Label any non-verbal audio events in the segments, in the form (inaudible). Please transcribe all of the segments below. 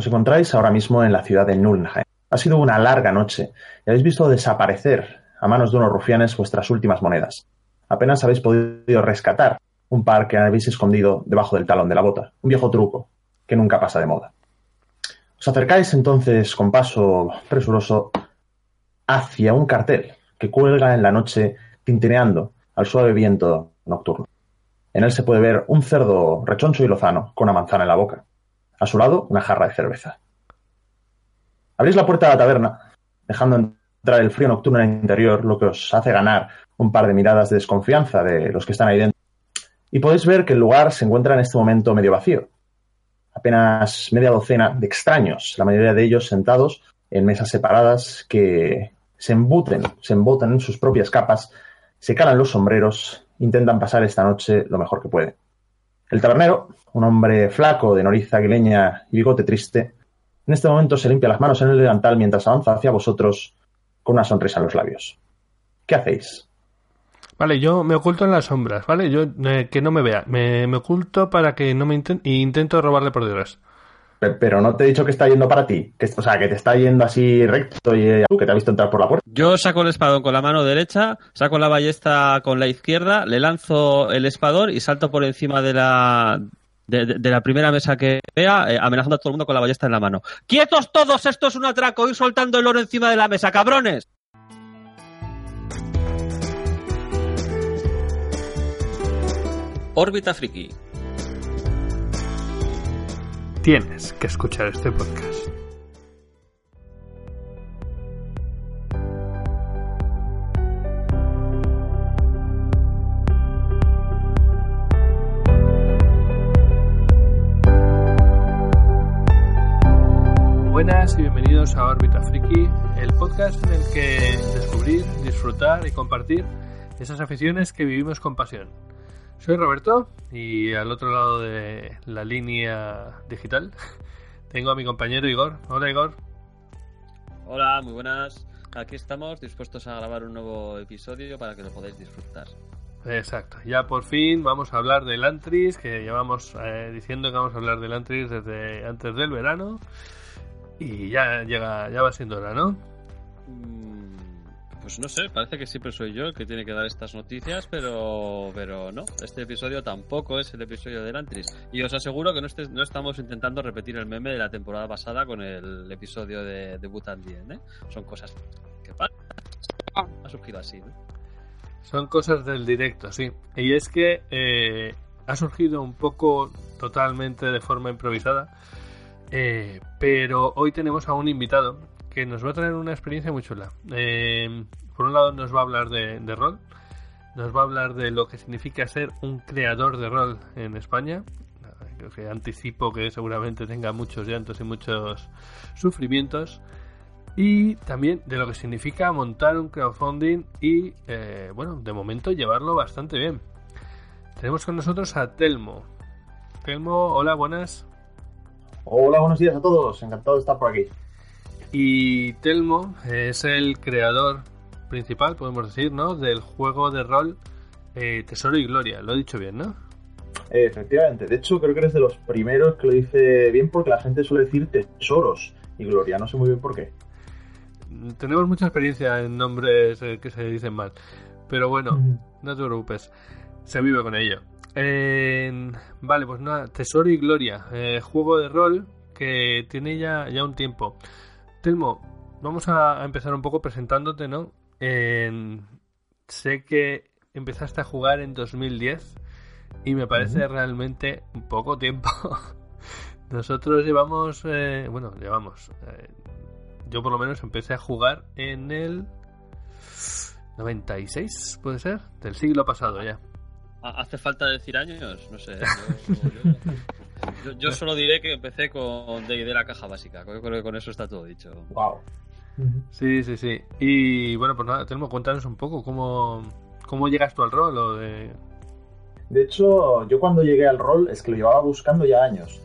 Os encontráis ahora mismo en la ciudad de Nulnheim. Ha sido una larga noche y habéis visto desaparecer a manos de unos rufianes vuestras últimas monedas. Apenas habéis podido rescatar un par que habéis escondido debajo del talón de la bota. Un viejo truco que nunca pasa de moda. Os acercáis entonces con paso presuroso hacia un cartel que cuelga en la noche tintineando al suave viento nocturno. En él se puede ver un cerdo rechoncho y lozano con una manzana en la boca. A su lado, una jarra de cerveza. Abrís la puerta de la taberna, dejando entrar el frío nocturno en el interior, lo que os hace ganar un par de miradas de desconfianza de los que están ahí dentro. Y podéis ver que el lugar se encuentra en este momento medio vacío. Apenas media docena de extraños, la mayoría de ellos sentados en mesas separadas que se embuten, se embotan en sus propias capas, se calan los sombreros, intentan pasar esta noche lo mejor que pueden. El tabernero, un hombre flaco, de noriz aguileña y bigote triste, en este momento se limpia las manos en el delantal mientras avanza hacia vosotros con una sonrisa en los labios. ¿Qué hacéis? Vale, yo me oculto en las sombras, ¿vale? Yo eh, que no me vea. Me, me, oculto para que no me intente y intento robarle por detrás. Pero no te he dicho que está yendo para ti. Que, o sea, que te está yendo así recto y eh, que te ha visto entrar por la puerta. Yo saco el espadón con la mano derecha, saco la ballesta con la izquierda, le lanzo el espadón y salto por encima de la, de, la primera mesa que vea, eh, amenazando a todo el mundo con la ballesta en la mano. ¡Quietos todos! Esto es un atraco. Ir soltando el oro encima de la mesa, cabrones. Órbita Friki. Tienes que escuchar este podcast. Buenas y bienvenidos a Órbita Friki, el podcast en el que descubrir, disfrutar y compartir esas aficiones que vivimos con pasión. Soy Roberto y al otro lado de la línea digital (laughs) tengo a mi compañero Igor. Hola Igor. Hola, muy buenas. Aquí estamos dispuestos a grabar un nuevo episodio para que lo podáis disfrutar. Exacto, ya por fin vamos a hablar del Antris, que llevamos eh, diciendo que vamos a hablar del Antris desde antes del verano y ya llega, ya va siendo hora, ¿no? Pues no sé, parece que siempre soy yo el que tiene que dar estas noticias, pero pero no, este episodio tampoco es el episodio del Antris. Y os aseguro que no, estés, no estamos intentando repetir el meme de la temporada pasada con el episodio de, de Butan Dien, ¿eh? Son cosas que pasan. Ha surgido así, ¿no? Son cosas del directo, sí. Y es que eh, ha surgido un poco totalmente de forma improvisada. Eh, pero hoy tenemos a un invitado que nos va a traer una experiencia muy chula. Eh, por un lado nos va a hablar de, de, rol, nos va a hablar de lo que significa ser un creador de rol en España. Creo que anticipo que seguramente tenga muchos llantos y muchos sufrimientos. Y también de lo que significa montar un crowdfunding y, eh, bueno, de momento llevarlo bastante bien. Tenemos con nosotros a Telmo. Telmo, hola, buenas. Hola, buenos días a todos. Encantado de estar por aquí. Y Telmo es el creador principal, podemos decir, ¿no? Del juego de rol eh, Tesoro y Gloria. Lo he dicho bien, ¿no? Efectivamente. De hecho, creo que eres de los primeros que lo dice bien porque la gente suele decir Tesoros y Gloria. No sé muy bien por qué. Tenemos mucha experiencia en nombres eh, que se dicen mal. Pero bueno, no te preocupes. Se vive con ello. Eh, vale, pues nada, Tesoro y Gloria. Eh, juego de rol que tiene ya, ya un tiempo. Telmo, vamos a, empezar un poco presentándote, ¿no? Eh, sé que empezaste a jugar en 2010 y me parece uh -huh. realmente poco tiempo. (laughs) Nosotros llevamos, eh, bueno, llevamos. Eh, yo por lo menos empecé a jugar en el 96, puede ser, del siglo pasado ya. ¿Hace falta decir años? No sé. (laughs) Yo, yo, yo, yo solo diré que empecé con D&D la caja básica. Creo que con eso está todo dicho. Wow. Sí, sí, sí. Y bueno, pues nada, Telmo, cuéntanos un poco cómo, cómo llegas tú al rol. O de... de hecho, yo cuando llegué al rol es que lo llevaba buscando ya años.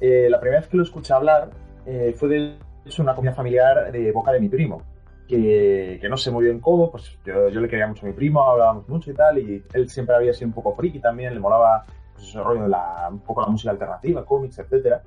Eh, la primera vez que lo escuché hablar eh, fue de hecho una comida familiar de boca de mi primo que, que, no sé muy bien cómo, pues yo, yo, le quería mucho a mi primo, hablábamos mucho y tal, y él siempre había sido un poco friki también, le molaba pues, ese rollo de la, un poco la música alternativa, cómics, etcétera.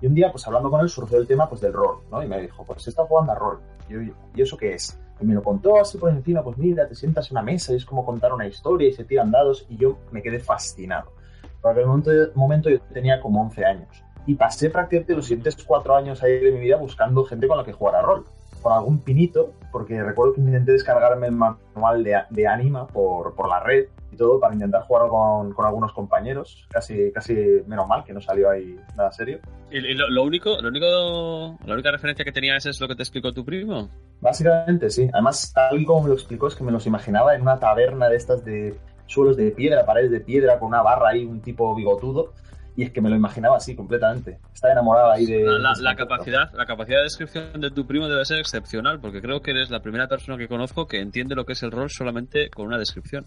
Y un día, pues hablando con él, surgió el tema pues del rol, ¿no? Y me dijo, pues está jugando a rol. Y yo, ¿y eso qué es? Y me lo contó así por encima, pues mira, te sientas en una mesa y es como contar una historia y se tiran dados y yo me quedé fascinado. Por aquel momento, momento yo tenía como 11 años y pasé prácticamente los siguientes cuatro años ahí de mi vida buscando gente con la que jugar a rol. Con algún pinito, porque recuerdo que intenté descargarme el manual de, de Anima por, por la red y todo para intentar jugar con, con, algunos compañeros. Casi, casi menos mal que no salió ahí nada serio. ¿Y lo, lo, único, lo único, la única referencia que tenías es lo que te explicó tu primo? Básicamente sí. Además, tal y como me lo explicó, es que me los imaginaba en una taberna de estas de suelos de piedra, paredes de piedra, con una barra ahí, un tipo bigotudo y es que me lo imaginaba así completamente. Estaba enamorada ahí de... La, la, la capacidad, la capacidad de descripción de tu primo debe ser excepcional, porque creo que eres la primera persona que conozco que entiende lo que es el rol solamente con una descripción.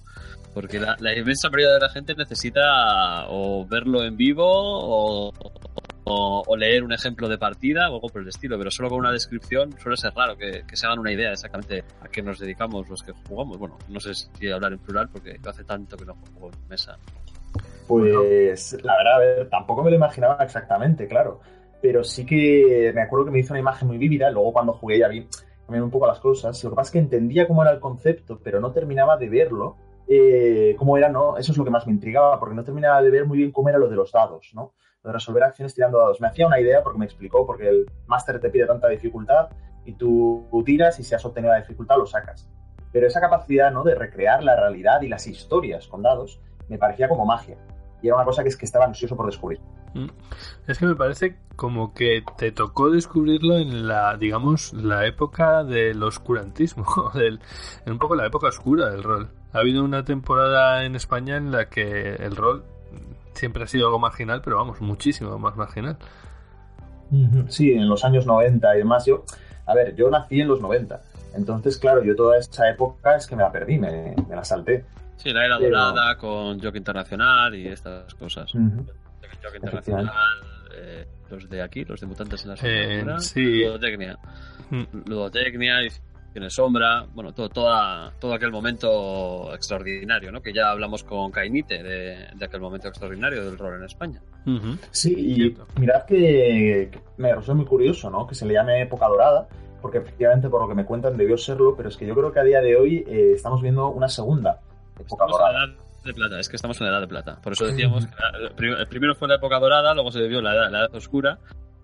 Porque la, la inmensa mayoría de la gente necesita o verlo en vivo o, o, o, leer un ejemplo de partida o algo por el estilo, pero solo con una descripción suele ser raro que, que se hagan una idea exactamente a qué nos dedicamos los que jugamos. Bueno, no sé si hablar en plural porque hace tanto que no juego en mesa. Pues la verdad, a ver, tampoco me lo imaginaba exactamente, claro. Pero sí que me acuerdo que me hizo una imagen muy vívida. Luego cuando jugué ya vi también un poco las cosas. Lo que pasa es que entendía cómo era el concepto, pero no terminaba de verlo. Eh, cómo era, ¿no? Eso es lo que más me intrigaba, porque no terminaba de ver muy bien cómo era lo de los dados, ¿no? Lo de resolver acciones tirando dados. Me hacía una idea porque me explicó, porque el máster te pide tanta dificultad y tú tiras y si has obtenido la dificultad lo sacas. Pero esa capacidad, ¿no? De recrear la realidad y las historias con dados me parecía como magia y era una cosa que es que estaba ansioso por descubrir. Es que me parece como que te tocó descubrirlo en la, digamos, la época del oscurantismo, (laughs) del, en un poco la época oscura del rol. Ha habido una temporada en España en la que el rol siempre ha sido algo marginal, pero vamos, muchísimo más marginal. Sí, en los años 90 y demás. Yo, a ver, yo nací en los 90. Entonces, claro, yo toda esa época es que me la perdí, me, me la salté. Sí, la era Pero... dorada con Jock Internacional y estas cosas. Uh -huh. Jock Internacional, eh, los de aquí, los de Mutantes en la Sombra, eh, sí. Ludotecnia. Mm. Ludotecnia, tiene sombra, bueno, todo, toda, todo aquel momento extraordinario, ¿no? Que ya hablamos con Cainite de, de aquel momento extraordinario del rol en España. Uh -huh. Sí, y mirad que, que me resulta muy curioso, ¿no? Que se le llame época dorada, porque efectivamente por lo que me cuentan debió serlo, pero es que yo creo que a día de hoy eh, estamos viendo una segunda época estamos dorada. En la edad de plata, es que estamos en la edad de plata. Por eso (laughs) decíamos que la, primero fue la época dorada, luego se debió la edad, la edad oscura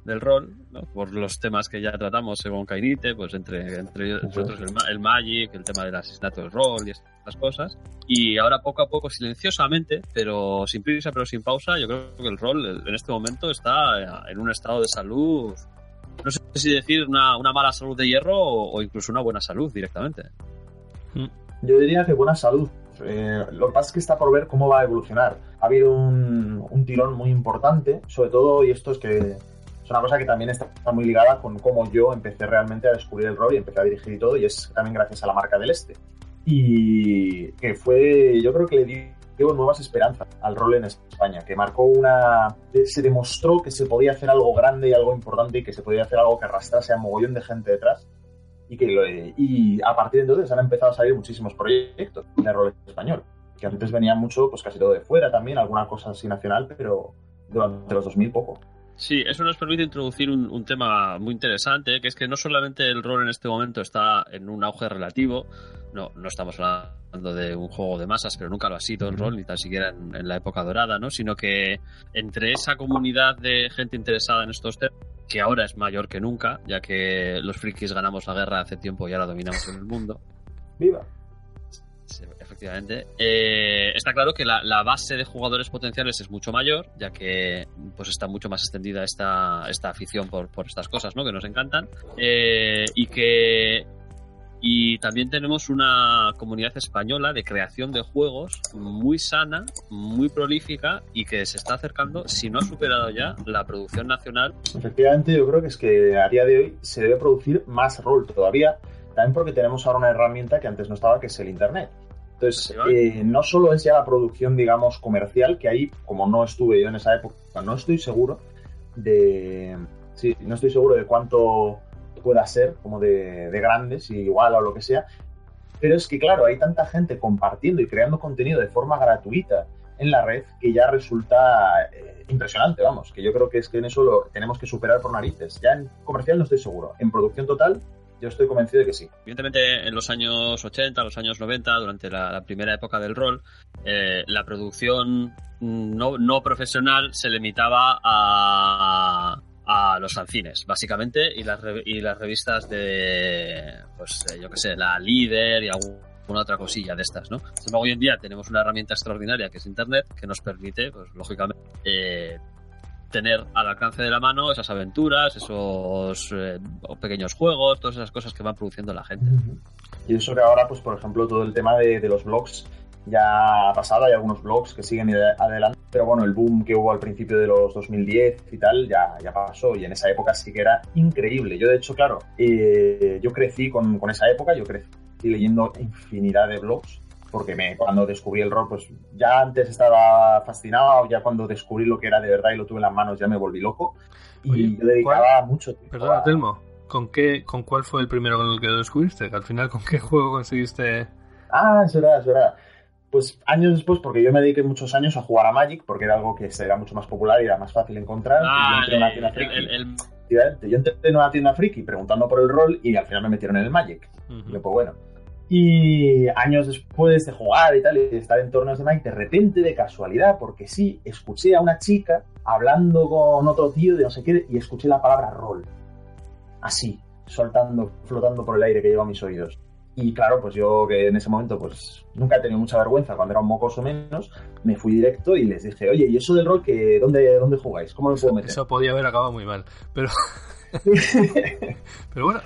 del rol, ¿no? por los temas que ya tratamos según Cainite, pues entre, entre nosotros el, el, Magic, el tema del asesinato del rol y estas cosas. Y ahora poco a poco, silenciosamente, pero sin prisa, pero sin pausa, yo creo que el rol en este momento está en un estado de salud, no sé si decir una, una mala salud de hierro o, o, incluso una buena salud directamente. Yo diría que buena salud. Eh, lo que pasa es que está por ver cómo va a evolucionar. Ha habido un, un tirón muy importante, sobre todo, y esto es que es una cosa que también está muy ligada con cómo yo empecé realmente a descubrir el rol y empecé a dirigir y todo, y es también gracias a la marca del Este. Y que fue, yo creo que le dio nuevas esperanzas al rol en España, que marcó una... se demostró que se podía hacer algo grande y algo importante y que se podía hacer algo que arrastrase a mogollón de gente detrás. Y, que lo, y a partir de entonces han empezado a salir muchísimos proyectos de rol español, que antes venían mucho, pues casi todo de fuera también, alguna cosa así nacional, pero durante los 2000 poco. Sí, eso nos permite introducir un, un, tema muy interesante, que es que no solamente el rol en este momento está en un auge relativo, no, no estamos hablando de un juego de masas, pero nunca lo ha sido el rol, ni tan siquiera en, en, la época dorada, ¿no? Sino que entre esa comunidad de gente interesada en estos temas, que ahora es mayor que nunca, ya que los frikis ganamos la guerra hace tiempo y ahora dominamos en el mundo. ¡Viva! Efectivamente. Eh, está claro que la, la, base de jugadores potenciales es mucho mayor, ya que pues está mucho más extendida esta, esta afición por, por estas cosas, ¿no? Que nos encantan. Eh, y que y también tenemos una comunidad española de creación de juegos muy sana, muy prolífica y que se está acercando, si no ha superado ya, la producción nacional. Efectivamente, yo creo que es que a día de hoy se debe producir más rol todavía, también porque tenemos ahora una herramienta que antes no estaba, que es el Internet. Entonces, eh, no solo es ya la producción, digamos, comercial, que ahí, como no estuve yo en esa época, no estoy seguro de... Sí, no estoy seguro de cuánto pueda ser, como de, de grandes, y igual o lo que sea. Pero es que, claro, hay tanta gente compartiendo y creando contenido de forma gratuita en la red que ya resulta eh, impresionante, vamos, que yo creo que es que en eso lo tenemos que superar por narices. Ya en comercial no estoy seguro, en producción total yo estoy convencido de que sí. Evidentemente, en los años 80, los años 90, durante la, primera época del rol, eh, la producción no, no profesional se limitaba a, los fanzines, básicamente, y las, y las revistas de, pues eh, yo qué sé, la líder y alguna otra cosilla de estas, ¿no? hoy en día tenemos una herramienta extraordinaria que es Internet, que nos permite, pues lógicamente, eh, tener al alcance de la mano esas aventuras, esos eh, pequeños juegos, todas esas cosas que van produciendo la gente. Y eso que ahora, pues por ejemplo, todo el tema de, los blogs ya ha pasado, hay algunos blogs que siguen adelante, pero bueno, el boom que hubo al principio de los 2010 y tal ya, ya pasó y en esa época sí que era increíble. Yo de hecho, claro, eh, yo crecí con, con, esa época, yo crecí leyendo infinidad de blogs porque me, cuando descubrí el rol, pues ya antes estaba fascinado, ya cuando descubrí lo que era de verdad y lo tuve en las manos ya me volví loco y yo dedicaba mucho tiempo. Perdona, Telmo, ¿con, qué, ¿con cuál fue el primero con el que lo descubriste? Al final, ¿con qué juego conseguiste...? Ah, es verdad, es verdad pues años después, porque yo me dediqué muchos años a jugar a Magic, porque era algo que era mucho más popular y era más fácil encontrar. Ah, yo entré en una tienda friki. Yo entré en una tienda friki preguntando por el rol y al final me metieron en el Magic. Y pues bueno. Y años después de jugar y tal, y de estar en torneos de Magic, de repente, de casualidad, porque sí, escuché a una chica hablando con otro tío de no sé qué, y escuché la palabra rol. Así, soltando, flotando por el aire que lleva a mis oídos. Y claro, pues yo que en ese momento pues nunca he tenido mucha vergüenza cuando era un mocoso menos, me fui directo y les dije, oye, ¿y eso del rol que dónde, dónde jugáis? ¿Cómo me puedo meter? Eso podía haber acabado muy mal, pero... (laughs) pero bueno,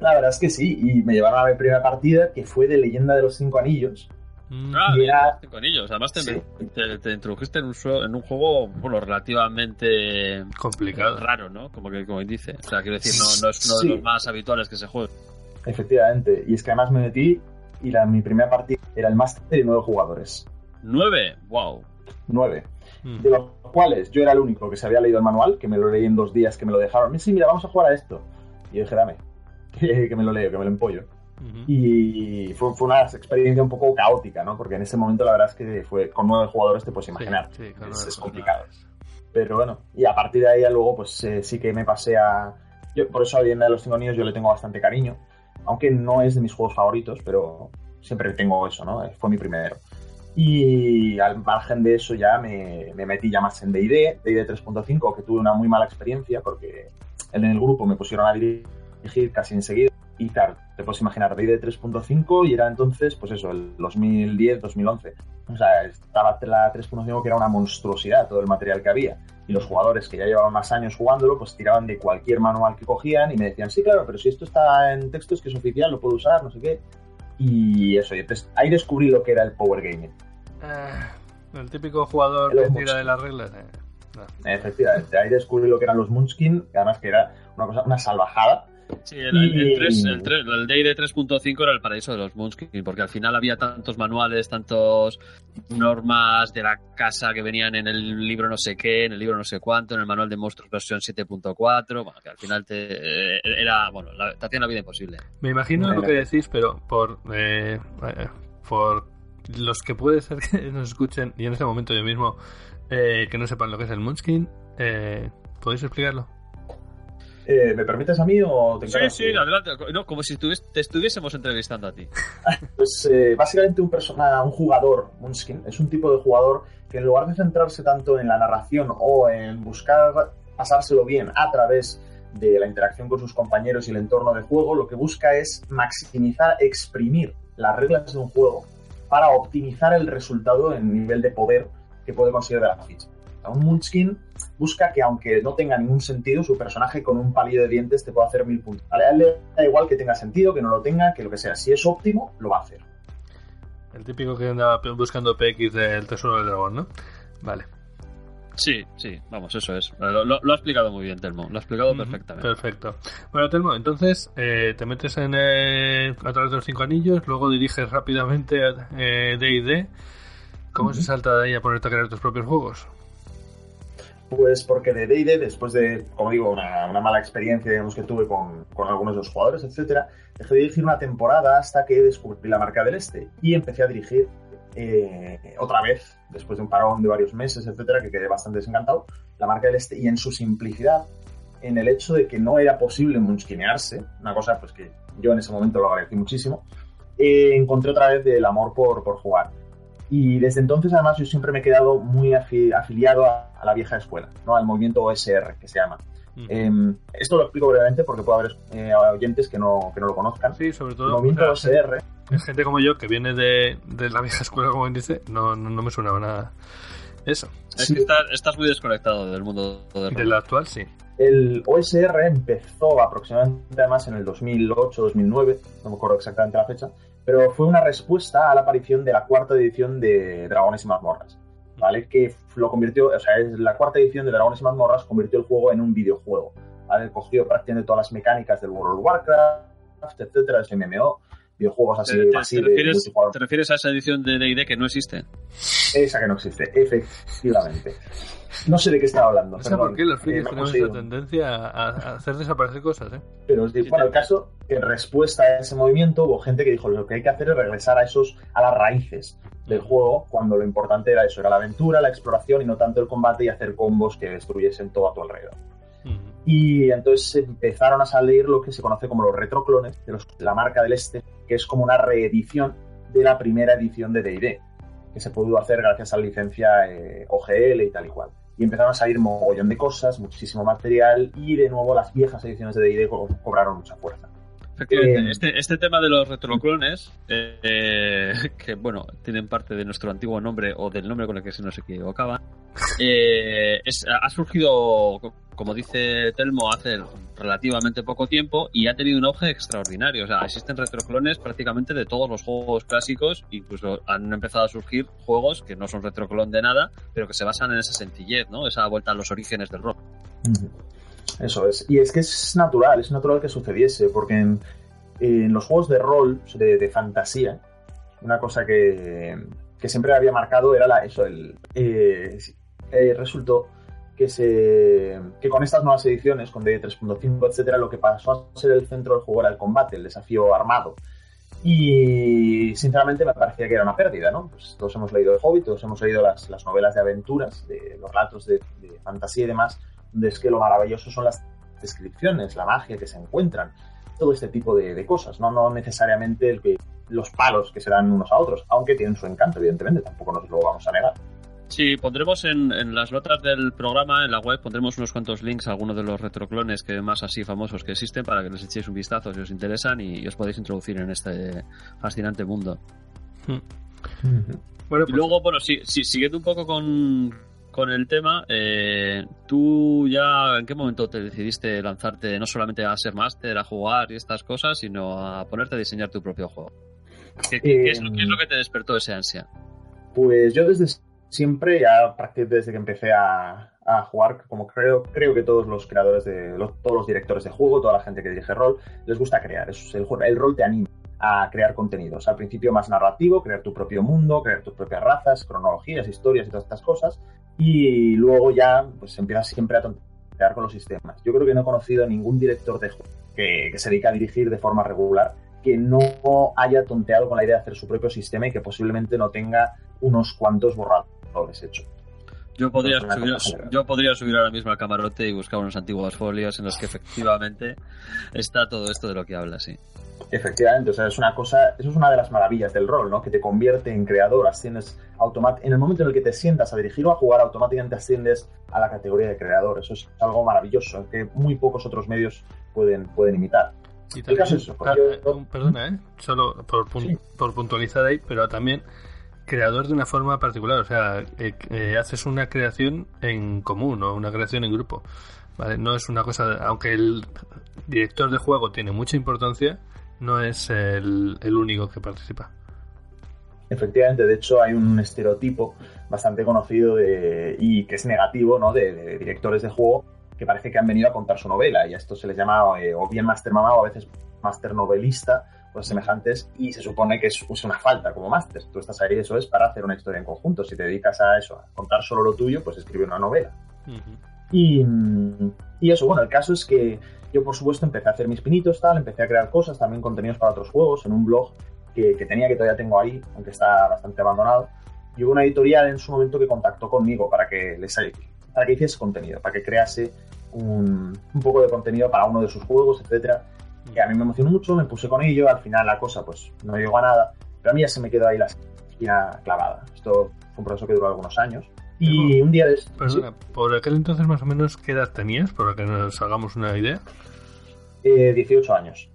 La verdad es que sí, y me llevaron a mi primera partida que fue de Leyenda de los Cinco Anillos. Mm. Ah, era... cinco anillos. Además te, te, introdujiste en un, en un, juego bueno, relativamente complicado, raro, ¿no? Como que como dice. O sea, quiero decir, no, no es uno de los más habituales que se juegue. Efectivamente. Y es que además me metí y la, mi primera partida era el máster de nueve jugadores. ¿Nueve? ¡Wow! Nueve. Hmm. De los cuales yo era el único que se había leído el manual, que me lo leí en dos días, que me lo dejaron. Sí, mira, vamos a jugar a esto. Y yo dije, dame, (laughs) que, me lo leo, que me lo empollo. Y fue, fue, una experiencia un poco caótica, ¿no? Porque en ese momento la verdad es que fue con nueve jugadores, te puedes imaginar. Sí, es, complicado. Pero bueno, y a partir de ahí luego, pues eh, sí que me pasé a. Yo, por eso a de los cinco niños yo le tengo bastante cariño aunque no es de mis juegos favoritos, pero siempre tengo eso, ¿no? Fue mi primero. Y al margen de eso ya me, metí ya más en D&D, D&D 3.5, que tuve una muy mala experiencia porque en el grupo me pusieron a dirigir casi enseguida. Y claro, te puedes imaginar, D&D 3.5 y era entonces, pues eso, el 2010, 2011. O sea, estaba la 3.5 que era una monstruosidad todo el material que había y los jugadores que ya llevaban más años jugándolo, pues tiraban de cualquier manual que cogían y me decían, sí, claro, pero si esto está en texto es que es oficial, lo puedo usar, no sé qué. Y eso, y entonces ahí descubrí lo que era el Power Gaming. Uh, el típico jugador que tira de las reglas. Eh, Efectivamente, ahí descubrí lo que eran los Munchkin, además que era una cosa, una salvajada Sí, el, el, 3, el, 3, el DD 3.5 era el paraíso de los Moonskin, porque al final había tantos manuales, tantos normas de la casa que venían en el libro no sé qué, en el libro no sé cuánto, en el manual de monstruos versión 7.4, bueno, que al final te, eh, era, bueno, te hacían la vida imposible. Me imagino lo que decís, pero por, eh, eh, por los que puede ser que (laughs) nos escuchen, y en este momento yo mismo, que no sepan lo que es el Moonskin, ¿podéis explicarlo? Eh, ¿Me permites a mí o te Sí, sí, adelante. No, como si te estuviésemos entrevistando a ti. (laughs) pues eh, básicamente un, persona, un jugador, Moonskin, es un tipo de jugador que en lugar de centrarse tanto en la narración o en buscar pasárselo bien a través de la interacción con sus compañeros y el entorno de juego, lo que busca es maximizar, exprimir las reglas de un juego para optimizar el resultado en nivel de poder que puede conseguir de la ficha. Un Munchkin busca que, aunque no tenga ningún sentido, su personaje con un palillo de dientes te pueda hacer mil puntos. A él le da igual que tenga sentido, que no lo tenga, que lo que sea. Si es óptimo, lo va a hacer. El típico que anda buscando PX del Tesoro del Dragón, ¿no? Vale. Sí, sí, vamos, eso es. Lo, ha explicado muy bien, Telmo. Lo ha explicado perfectamente. Perfecto. Bueno, Telmo, entonces eh, te metes en a través de los cinco anillos, luego diriges rápidamente a DD. ¿Cómo se salta de ahí a ponerte a crear tus propios juegos? Pues porque de D&D, después de, como digo, una, mala experiencia digamos, que tuve con, algunos de los jugadores, etcétera, dejé de dirigir una temporada hasta que descubrí la marca del Este y empecé a dirigir eh, otra vez, después de un parón de varios meses, etcétera, que quedé bastante desencantado, la marca del este y en su simplicidad, en el hecho de que no era posible munchkinearse, una cosa pues que yo en ese momento lo agradecí muchísimo, eh, encontré otra vez el amor por, por jugar. Y desde entonces, además, yo siempre me he quedado muy afiliado a, la vieja escuela, ¿no? al movimiento OSR, que se llama. Em, esto lo explico brevemente porque puede haber eh, oyentes que no, que no lo conozcan. Sí, sobre todo. El movimiento OSR. Gente como yo, que viene de, de la vieja escuela, como dice, no, no, no me sonaba nada. Eso. Es que estás, muy desconectado del mundo de la actual, sí. El OSR empezó aproximadamente además en el 2008-2009, no me acuerdo exactamente la fecha, pero fue una respuesta a la aparición de la cuarta edición de Dragones y Mazmorras, ¿vale? Que lo convirtió, o sea, es la cuarta edición de Dragones y Mazmorras convirtió el juego en un videojuego, ¿vale? Cogió prácticamente todas las mecánicas del World of Warcraft, etcétera, ese MMO, videojuegos así, ¿Te, así te, refieres, ¿Te refieres a esa edición de D&D que no existe? Esa que no existe, efectivamente. No sé de qué estaba hablando. No sé por qué los frikis eh, tenemos esa tendencia a, hacer desaparecer cosas, ¿eh? Pero os digo, bueno, el caso, en respuesta a ese movimiento hubo gente que dijo lo que hay que hacer es regresar a esos, a las raíces del juego, cuando lo importante era eso, era la aventura, la exploración y no tanto el combate y hacer combos que destruyesen todo a tu alrededor. Y entonces empezaron a salir lo que se conoce como los retroclones de, la marca del Este, que es como una reedición de la primera edición de D&D, que se pudo hacer gracias a la licencia eh, OGL y tal y cual y empezaron a salir mogollón de cosas, muchísimo material y de nuevo las viejas ediciones de D&D cobraron mucha fuerza. Efectivamente, eh, este, este, tema de los retroclones, eh, (laughs) que bueno, tienen parte de nuestro antiguo nombre o del nombre con el que se nos equivocaba, eh, ha surgido, como dice Telmo, hace relativamente poco tiempo y ha tenido un auge extraordinario. O sea, existen retroclones prácticamente de todos los juegos clásicos, incluso han empezado a surgir juegos que no son retroclon de nada, pero que se basan en esa sencillez, ¿no? Esa vuelta a los orígenes del rock. Eso es. Y es que es natural, es natural que sucediese, porque en, los juegos de rol, de, fantasía, una cosa que, siempre había marcado era la, eso, el, eh, eh, resultó que, se, que con estas nuevas ediciones, con D 3.5, etcétera, lo que pasó a ser el centro del juego era el combate, el desafío armado. Y sinceramente me parecía que era una pérdida, ¿no? Pues todos hemos leído El Hobbit, todos hemos leído las, las novelas de aventuras, de los relatos de, de fantasía y demás, es que lo maravilloso son las descripciones, la magia que se encuentran, todo este tipo de, cosas, ¿no? no necesariamente el que, los palos que se dan unos a otros, aunque tienen su encanto, evidentemente, tampoco nos lo vamos a negar. Sí, pondremos en, las notas del programa, en la web, pondremos unos cuantos links a algunos de los retroclones que más así famosos que existen para que les echéis un vistazo si os interesan y, os podéis introducir en este fascinante mundo. Hmm. Bueno, y pues luego, bueno, sí, sí, siguiendo un poco con, con el tema, eh, ¿tú ya en qué momento te decidiste lanzarte no solamente a ser máster, a jugar y estas cosas, sino a ponerte a diseñar tu propio juego? ¿Qué, es, lo, que te despertó esa ansia? Pues yo desde siempre, ya prácticamente desde que empecé a, jugar, como creo, creo que todos los creadores de, todos los directores de juego, toda la gente que dirige rol, les gusta crear. Es el, el rol te anima a crear contenidos. Al principio más narrativo, crear tu propio mundo, crear tus propias razas, cronologías, historias y todas estas cosas. Y luego ya pues empiezas siempre a tontear con los sistemas. Yo creo que no he conocido ningún director de juego que, se dedica a dirigir de forma regular que no haya tonteado con la idea de hacer su propio sistema y que posiblemente no tenga unos cuantos borradores hechos. Yo podría, subir, yo podría subir ahora mismo al camarote y buscar unas antiguas folios en las que efectivamente está todo esto de lo que habla, sí. Efectivamente, o sea, es una cosa, eso es una de las maravillas del rol, ¿no? Que te convierte en creador, asciendes en el momento en el que te sientas a dirigir o a jugar, automáticamente asciendes a la categoría de creador. Eso es algo maravilloso, que muy pocos otros medios pueden, pueden imitar. Y también, eso, ah, eh, Perdona, ¿eh? Solo por, por puntualizar ahí, pero también creador de una forma particular, o sea, eh, eh, haces una creación en común o una creación en grupo. ¿vale? No es una cosa, aunque el director de juego tiene mucha importancia, no es el, único que participa. Efectivamente, de hecho hay un estereotipo bastante conocido y que es negativo ¿no? de, directores de juego que parece que han venido a contar su novela y a esto se les llama eh, o bien master mamá o a veces master novelista o semejantes y se supone que es, una falta como máster. Tú estás ahí, eso es para hacer una historia en conjunto. Si te dedicas a eso, a contar solo lo tuyo, pues escribe una novela. y, y, eso, bueno, el caso es que yo, por supuesto, empecé a hacer mis pinitos, tal, empecé a crear cosas, también contenidos para otros juegos, en un blog que, que tenía, que todavía tengo ahí, aunque está bastante abandonado. Y hubo una editorial en su momento que contactó conmigo para que les para que hiciese contenido, para que crease un, un poco de contenido para uno de sus juegos, etcétera. Que a mí me emocionó mucho, me puse con ello, al final la cosa pues no llegó a nada, pero a mí ya se me quedó ahí la espina clavada. Esto fue un proceso que duró algunos años. Y un día de esto, Perdona, por aquel entonces más o menos, ¿qué edad tenías? Para que nos hagamos una idea. eh, 18 años.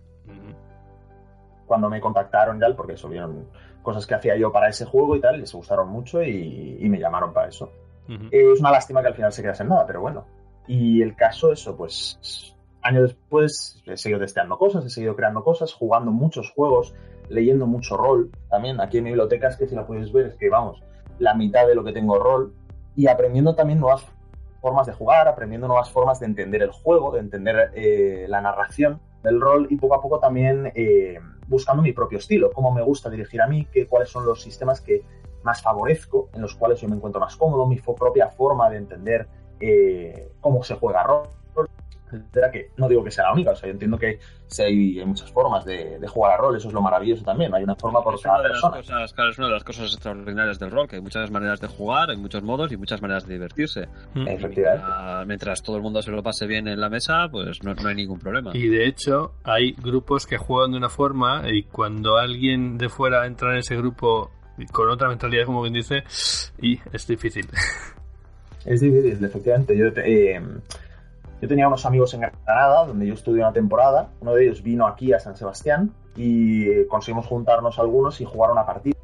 Cuando me contactaron y tal, porque eso vieron cosas que hacía yo para ese juego y tal, les gustaron mucho y, y me llamaron para eso. Eh, es una lástima que al final se quedase en nada, pero bueno. Y el caso, eso, pues años después he seguido testeando cosas, he seguido creando cosas, jugando muchos juegos, leyendo mucho rol. También. Aquí en mi biblioteca es que si la puedes ver es que vamos, la mitad de lo que tengo rol. Y aprendiendo también nuevas formas de jugar, aprendiendo nuevas formas de entender el juego, de entender eh, la narración del rol y poco a poco también eh, buscando mi propio estilo, cómo me gusta dirigir a mí, qué, cuáles son los sistemas que más favorezco, en los cuales yo me encuentro más cómodo, mi propia forma de entender eh, cómo se juega rol, etcétera, que no digo que sea la única, o sea, yo entiendo que hay, hay muchas formas de, de jugar a rol, eso es lo maravilloso también, hay una forma por Es una, cada de las persona. cosas, claro, es una de las cosas extraordinarias del rol, que hay muchas maneras de jugar, hay muchos modos y muchas maneras de divertirse. Mm. Efectivamente. Ah, Mientras todo el mundo se lo pase bien en la mesa, pues no, no hay ningún problema. Y de hecho, hay grupos que juegan de una forma y cuando alguien de fuera entra en ese grupo con otra mentalidad, como quien dice, y es difícil. (laughs) Es difícil, efectivamente. Yo, te- eh, yo tenía unos amigos en Granada, donde yo estudié una temporada. Uno de ellos vino aquí a San Sebastián y eh, conseguimos juntarnos algunos y jugar una partida.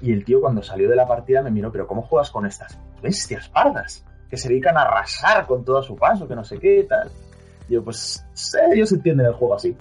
Y el tío cuando salió de la partida me miró, pero ¿cómo juegas con estas bestias pardas? Que se dedican a arrasar con todo a su paso, que no sé qué, tal. Y yo, pues, sé, ellos entienden el juego así.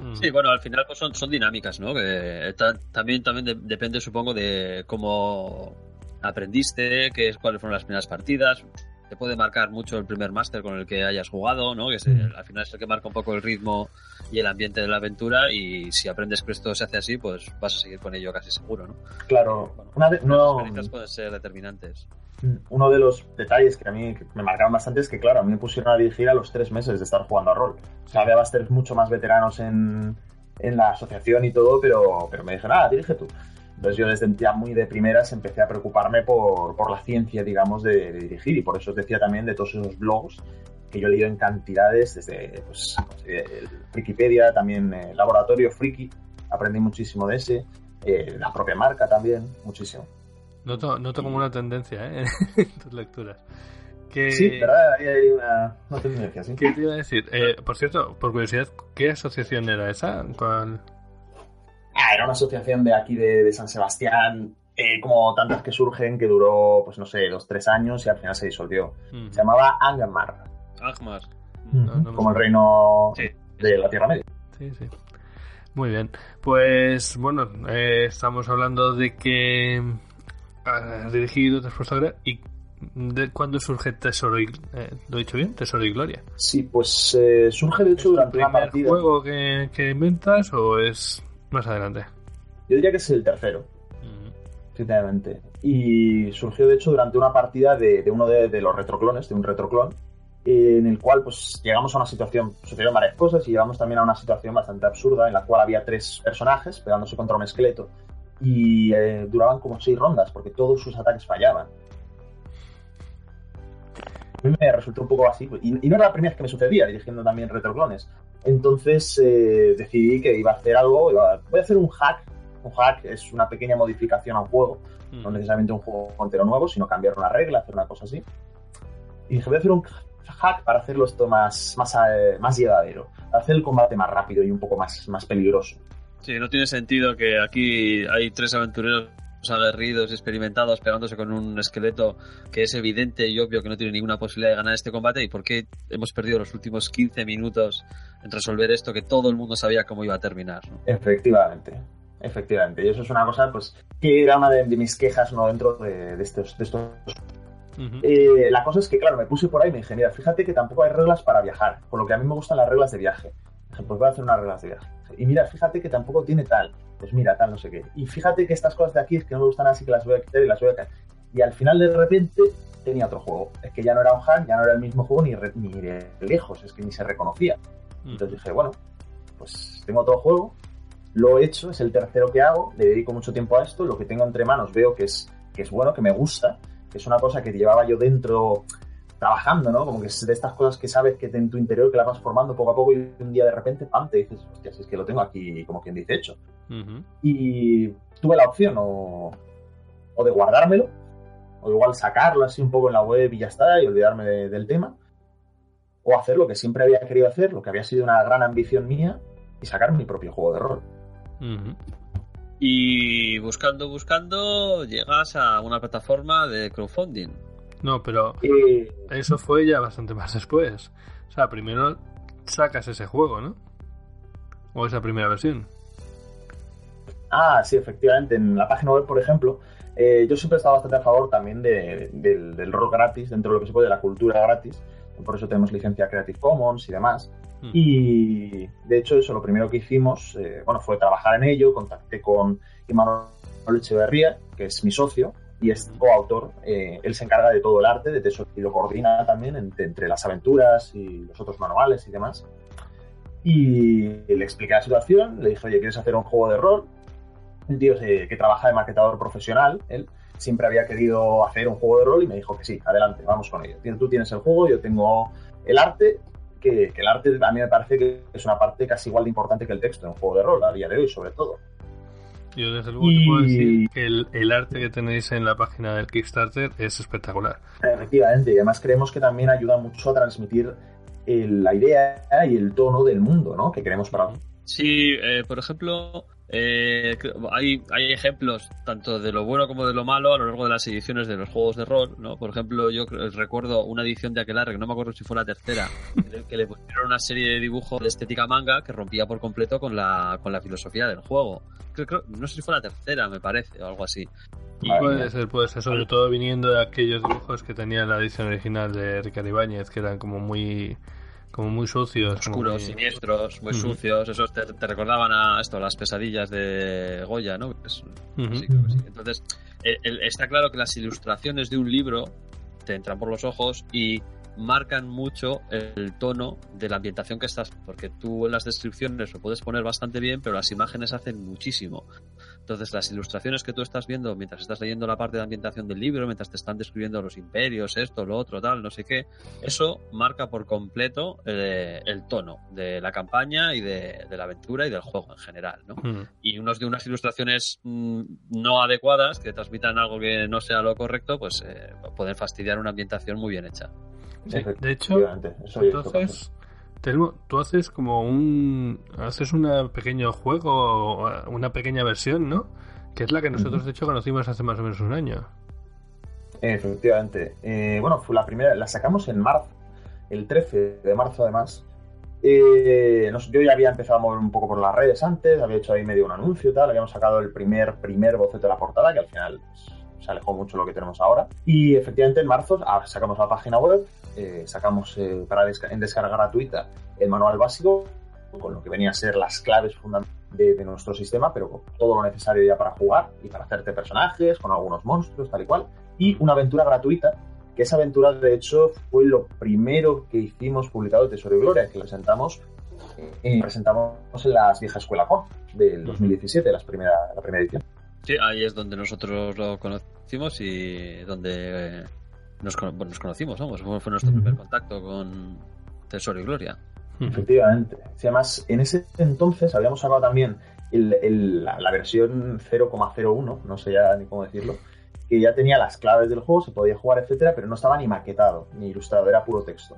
Mm. Sí, bueno, al final pues son, son dinámicas, ¿no? Que ta- también también de- depende, supongo, de cómo aprendiste, qué es, cuáles fueron las primeras partidas. Te puede marcar mucho el primer máster con el que hayas jugado, ¿no? Que es el- Mm. al final es el que marca un poco el ritmo y el ambiente de la aventura. Y si aprendes que esto se hace así, pues vas a seguir con ello casi seguro, ¿no? Claro, Bueno, una Las no, experiencias pueden ser determinantes. uno de los detalles que a mí me marcaron bastante es que, claro, a mí me pusieron a dirigir a los tres meses de estar jugando a rol. O sea, había bastantes mucho más veteranos en, en la asociación y todo, pero, pero me dijeron, ah, dirige tú. Entonces yo desde ya muy de primeras empecé a preocuparme por, por la ciencia, digamos, de, de dirigir y por eso os decía también de todos esos blogs que yo he leído en cantidades, desde pues, el Wikipedia, también el Laboratorio Friki, aprendí muchísimo de ese, eh, la propia marca también, muchísimo. Noto, noto como una tendencia ¿eh? (laughs) en tus lecturas. Que, Sí, ¿verdad? Ahí hay una, una tendencia, sí. ¿Qué te iba a decir? Eh, por cierto, por curiosidad, ¿qué asociación era esa? ¿Cuál? Ah, era una asociación de aquí de, de San Sebastián, eh, como tantas que surgen, que duró, pues no sé, dos, tres años y al final se disolvió. Mm. Se llamaba. No, no me como el reino Sí. de la Tierra Media. Sí, sí. Muy bien. Pues bueno, eh, estamos hablando de que has dirigido Gloria y de cuándo surge Tesoro y eh, ¿lo he dicho bien? Tesoro y Gloria. Sí, pues eh, surge de ¿Es hecho tu durante una primer partida. juego que, que inventas o es más adelante? Yo diría que es el tercero, Mm. sinceramente. Y surgió de hecho durante una partida de, de uno de, de los retroclones, de un retroclon, en el cual pues llegamos a una situación, sucedieron varias cosas y llegamos también a una situación bastante absurda en la cual había tres personajes pegándose contra un esqueleto y eh, duraban como seis rondas porque todos sus ataques fallaban. A mí me resultó un poco así y, y no era la primera vez que me sucedía dirigiendo también retroclones. Entonces eh, decidí que iba a hacer algo, iba- voy a hacer un hack. Un hack es una pequeña modificación a un juego Mm. no necesariamente un juego entero nuevo, sino cambiar una regla, hacer una cosa así. Y dije, voy a hacer un hack para hacerlo esto más, más, eh, más llevadero, para hacer el combate más rápido y un poco más, más peligroso. Sí, no tiene sentido que aquí hay tres aventureros aguerridos y experimentados pegándose con un esqueleto que es evidente y obvio que no tiene ninguna posibilidad de ganar este combate y por qué hemos perdido los últimos 15 minutos en resolver esto que todo el mundo sabía cómo iba a terminar. ¿no? Efectivamente, efectivamente. Y eso es una cosa, pues, que era una de, de mis quejas no dentro de, de estos, de estos. Eh, la cosa es que, claro, me puse por ahí y me dije, mira, fíjate que tampoco hay reglas para viajar, por lo que a mí me gustan las reglas de viaje. Pues voy a hacer de viaje. Y mira, fíjate que tampoco tiene tal, pues mira, tal, no sé qué. Y fíjate que estas cosas de aquí es que no me gustan así que las voy a quitar y las voy a quitar. Y al final, de repente, tenía otro juego. Es que ya no era un hack, ya no era el mismo juego ni, re- ni de lejos, es que ni se reconocía. Mm. Entonces dije, bueno, pues tengo otro juego Lo he hecho, es el tercero que hago, le dedico mucho tiempo a esto, lo que tengo entre manos veo que es, que es bueno, que me gusta, que es una cosa que llevaba yo dentro trabajando, ¿no? Como que es de estas cosas que sabes que en tu interior que las vas formando poco a poco y un día de repente, pam, te dices, hostia, si es que lo tengo aquí, como quien dice, hecho. Y tuve la opción o, o, de guardármelo, o igual sacarlo así un poco en la web y ya está, y olvidarme del tema, o hacer lo que siempre había querido hacer, lo que había sido una gran ambición mía, y sacar mi propio juego de rol. Y buscando, buscando, llegas a una plataforma de crowdfunding. No, pero eso fue ya bastante más después. O sea, primero sacas ese juego, ¿no? O esa primera versión. Ah, sí, efectivamente. En la página web, por ejemplo, eh, yo siempre he estado bastante a favor también del, rol gratis, dentro de lo que se puede, de la cultura gratis. Por eso tenemos licencia Creative Commons y demás. Hmm. Y de hecho, eso lo primero que hicimos, eh, bueno, fue trabajar en ello. Contacté con Imanol Echeverría, que es mi socio, y es coautor. Eh, él se encarga de todo el arte, de tesoro, y lo coordina también entre, las aventuras y los otros manuales y demás. Y le expliqué la situación, le dije, oye, ¿quieres hacer un juego de rol? Un tío que trabaja de maquetador profesional, él siempre había querido hacer un juego de rol y me dijo que sí, adelante, vamos con ello. Tú tienes el juego, yo tengo el arte, que, que el arte a mí me parece que es una parte casi igual de importante que el texto en un juego de rol, a día de hoy sobre todo. Yo desde luego te puedo decir que el, arte que tenéis en la página del Kickstarter es espectacular. Efectivamente, y además creemos que también ayuda mucho a transmitir la idea y el tono del mundo ¿no? que queremos para... Sí, eh, por ejemplo, eh, hay, hay ejemplos tanto de lo bueno como de lo malo a lo largo de las ediciones de los juegos de rol, ¿no? Por ejemplo, yo recuerdo una edición de Aquelarre, que no me acuerdo si fue la tercera, en que le pusieron una serie de dibujos de estética manga que rompía por completo con la, con la filosofía del juego. no sé si fue la tercera, me parece, o algo así. puede ser, puede ser, sobre todo viniendo de aquellos dibujos que tenía la edición original de Ricardo Ibáñez, que eran como muy como muy sucios. Oscuros, siniestros, muy sucios. Esos te, recordaban a esto, las pesadillas de Goya, ¿no? Entonces, está claro que las ilustraciones de un libro te entran por los ojos y marcan mucho el tono de la ambientación que estás, porque tú en las descripciones lo puedes poner bastante bien, pero las imágenes hacen muchísimo. Entonces, las ilustraciones que tú estás viendo mientras estás leyendo la parte de ambientación del libro, mientras te están describiendo los imperios, esto, lo otro, tal, no sé qué, eso marca por completo eh, el tono de la campaña y de, la aventura y del juego en general, ¿no? Mm. Y unos de unas ilustraciones mm, no adecuadas que transmitan algo que no sea lo correcto, pues eh, pueden fastidiar una ambientación muy bien hecha de hecho, entonces, tú haces como un. Haces un pequeño juego, una pequeña versión, ¿no? Que es la que nosotros, de hecho, conocimos hace más o menos un año. Efectivamente. Eh, bueno, fue la primera, la sacamos en marzo, el 13 de marzo, además. Eh, yo ya había empezado a mover un poco por las redes antes, había hecho ahí medio un anuncio y tal, habíamos sacado el primer, primer boceto de la portada, que al final pues, se alejó mucho lo que tenemos ahora. Y efectivamente en marzo ah, sacamos la página web, eh, sacamos eh, para en descarga gratuita el manual básico, con lo que venía a ser las claves fundamentales de, nuestro sistema, pero con todo lo necesario ya para jugar y para hacerte personajes, con algunos monstruos, tal y cual. Y una aventura gratuita, que esa aventura de hecho fue lo primero que hicimos publicado de Tesoro y Gloria, que presentamos eh, presentamos en las viejas escuela con del 2017, las primera, la primera edición. Sí, ahí es donde nosotros lo conocimos y donde nos, conocimos, vamos, fue nuestro primer contacto con Tesoro y Gloria. Efectivamente. además, en ese entonces habíamos sacado también la, versión 0,01, no sé ya ni cómo decirlo, que ya tenía las claves del juego, se podía jugar, etcétera, pero no estaba ni maquetado, ni ilustrado, era puro texto.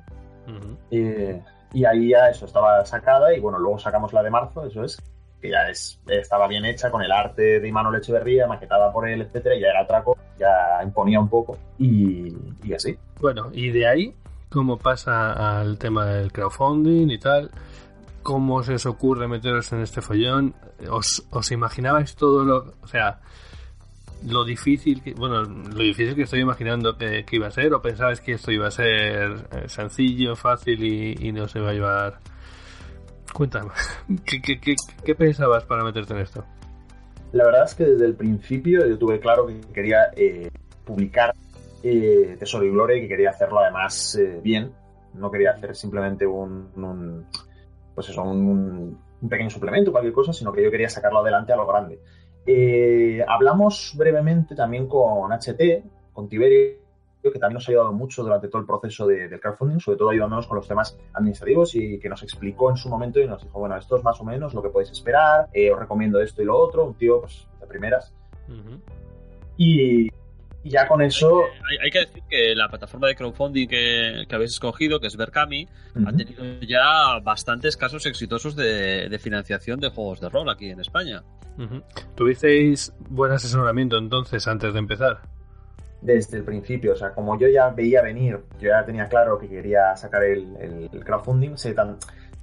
y ahí ya eso estaba sacada, y bueno, luego sacamos la de marzo, eso es, que ya es, estaba bien hecha con el arte de Imanol Echeverría, maquetada por él, etcétera, y ya era traco, ya imponía un poco y, así. Bueno, y de ahí, ¿cómo pasa al tema del crowdfunding y tal? ¿Cómo se os ocurre meteros en este follón? ¿Os, imaginabais todo lo... O sea, lo difícil que, bueno, lo difícil que estoy imaginando que, iba a ser, o pensabais que esto iba a ser eh, sencillo, fácil y, y no se va a llevar Cuéntame, (laughs) ¿qué, pensabas para meterte en esto? La verdad es que desde el principio yo tuve claro que quería eh, publicar eh, Tesoro y Gloria y que quería hacerlo además eh, bien. No quería hacer simplemente un, pues eso, un, un pequeño suplemento, cualquier cosa, sino que yo quería sacarlo adelante a lo grande. Eh, hablamos brevemente también con HT, con Tiberio, que también nos ha ayudado mucho durante todo el proceso de, del crowdfunding, sobre todo ayudándonos con los temas administrativos y que nos explicó en su momento y nos dijo, bueno, esto es más o menos lo que podéis esperar, eh, os recomiendo esto y lo otro, un tío pues, de primeras. Y, y ya con eso. Hay, hay, que decir que la plataforma de crowdfunding que, que habéis escogido, que es Berkami, uh -huh. ha tenido ya bastantes casos exitosos de, de, financiación de juegos de rol aquí en España. Uh -huh. ¿Tuvisteis buen asesoramiento entonces antes de empezar? Desde el principio, o sea, como yo ya veía venir, yo ya tenía claro que quería sacar el, el, el crowdfunding, se, tan,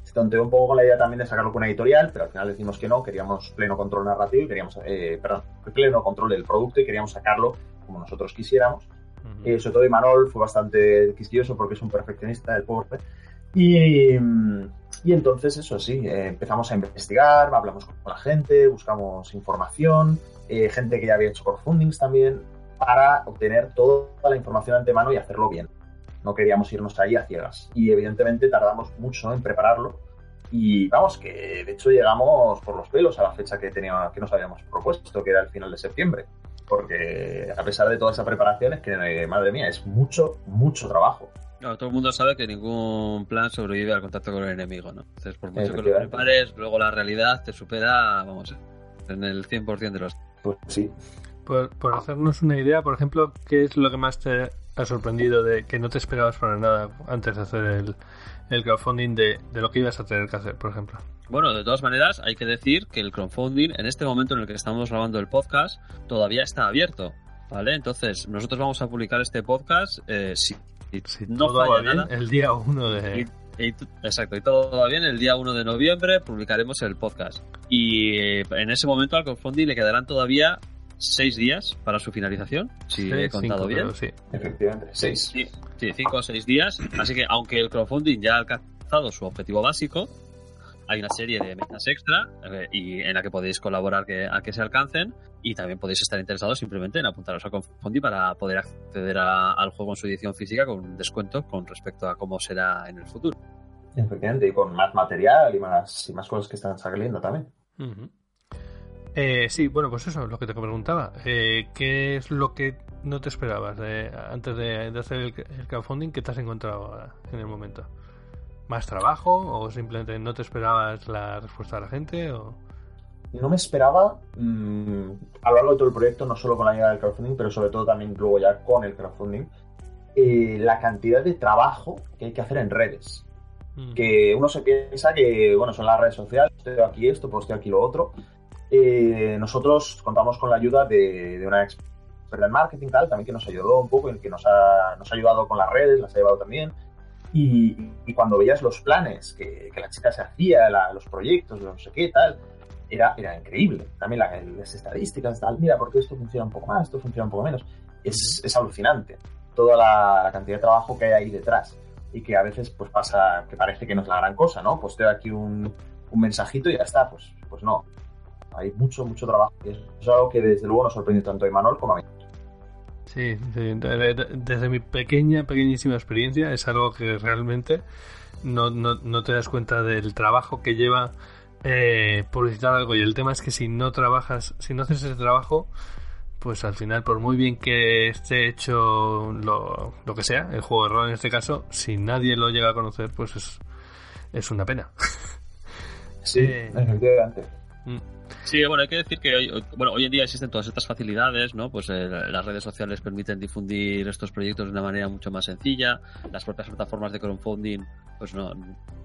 se tonteó un poco con la idea también de sacarlo con una editorial, pero al final decimos que no, queríamos pleno control narrativo y queríamos, eh, perdón, pleno control del producto y queríamos sacarlo como nosotros quisiéramos. Uh -huh. eh, sobre todo Imanol fue bastante quisquilloso porque es un perfeccionista, el pobre. Y, y entonces, eso sí, eh, empezamos a investigar, hablamos con la gente, buscamos información, eh, gente que ya había hecho crowdfundings también, para obtener toda la información de antemano y hacerlo bien. No queríamos irnos ahí a ciegas. Y evidentemente tardamos mucho en prepararlo. Y vamos, que de hecho llegamos por los pelos a la fecha que, tenía, que nos habíamos propuesto, que era el final de septiembre porque a pesar de toda esa preparación es que, eh, madre mía, es mucho, mucho trabajo. Claro, todo el mundo sabe que ningún plan sobrevive al contacto con el enemigo, ¿no? Entonces, por mucho que lo prepares, luego la realidad te supera, vamos, en el 100% de los... Pues sí. Por, por, hacernos una idea, por ejemplo, ¿qué es lo que más te ha sorprendido de que no te esperabas para nada antes de hacer el, el crowdfunding de, de lo que ibas a tener que hacer, por ejemplo? Bueno, de todas maneras, hay que decir que el crowdfunding, en este momento en el que estamos grabando el podcast, todavía está abierto. ¿Vale? Entonces, nosotros vamos a publicar este podcast eh, si, si, no todo falla va bien, nada. El día 1 de. Y, y, exacto, y todo va bien. El día 1 de noviembre publicaremos el podcast. Y eh, en ese momento al crowdfunding le quedarán todavía seis días para su finalización, si sí, he contado cinco, bien. Sí. Efectivamente, seis. Sí, sí, cinco o seis días. Así que aunque el crowdfunding ya ha alcanzado su objetivo básico, hay una serie de metas extra eh, y en la que podéis colaborar que, a que se alcancen y también podéis estar interesados simplemente en apuntaros a Confundi para poder acceder a, al juego en su edición física con un descuento con respecto a cómo será en el futuro. Efectivamente, y con más material y más, y más cosas que están saliendo también. Uh -huh. Eh, sí, bueno, pues eso, lo que te preguntaba. Eh, ¿Qué es lo que no te esperabas de, antes de, de hacer el, el crowdfunding que te has encontrado ahora en el momento? más trabajo o simplemente no te esperabas la respuesta de la gente o no me esperaba mmm, a lo largo de todo el proyecto no solo con la llegada del crowdfunding pero sobre todo también luego ya con el crowdfunding eh, la cantidad de trabajo que hay que hacer en redes mm. que uno se piensa que bueno son las redes sociales estoy aquí esto pues estoy aquí lo otro eh, nosotros contamos con la ayuda de, de una experta en marketing tal también que nos ayudó un poco que nos ha, nos ha ayudado con las redes las ha llevado también y, y, cuando veías los planes que, que la chica se hacía, la, los proyectos, no sé qué, tal, era, era increíble. También la, las estadísticas, tal, mira, porque esto funciona un poco más, esto funciona un poco menos. Es, es alucinante toda la, la, cantidad de trabajo que hay ahí detrás y que a veces pues pasa que parece que no es la gran cosa, ¿no? Pues te doy aquí un, un mensajito y ya está, pues, pues no. Hay mucho, mucho trabajo. Y eso es algo que desde luego nos sorprendió tanto a Imanol como a mí. Sí, sí, desde mi pequeña, pequeñísima experiencia es algo que realmente no, no, no te das cuenta del trabajo que lleva eh, publicitar algo y el tema es que si no trabajas, si no haces ese trabajo, pues al final por muy bien que esté hecho lo, lo que sea, el juego de rol en este caso, si nadie lo llega a conocer, pues es, es una pena. Sí, (laughs) eh, efectivamente. Sí, bueno, hay que decir que hoy, bueno, hoy en día existen todas estas facilidades, ¿no? Pues eh, las redes sociales permiten difundir estos proyectos de una manera mucho más sencilla, las propias plataformas de crowdfunding, pues no,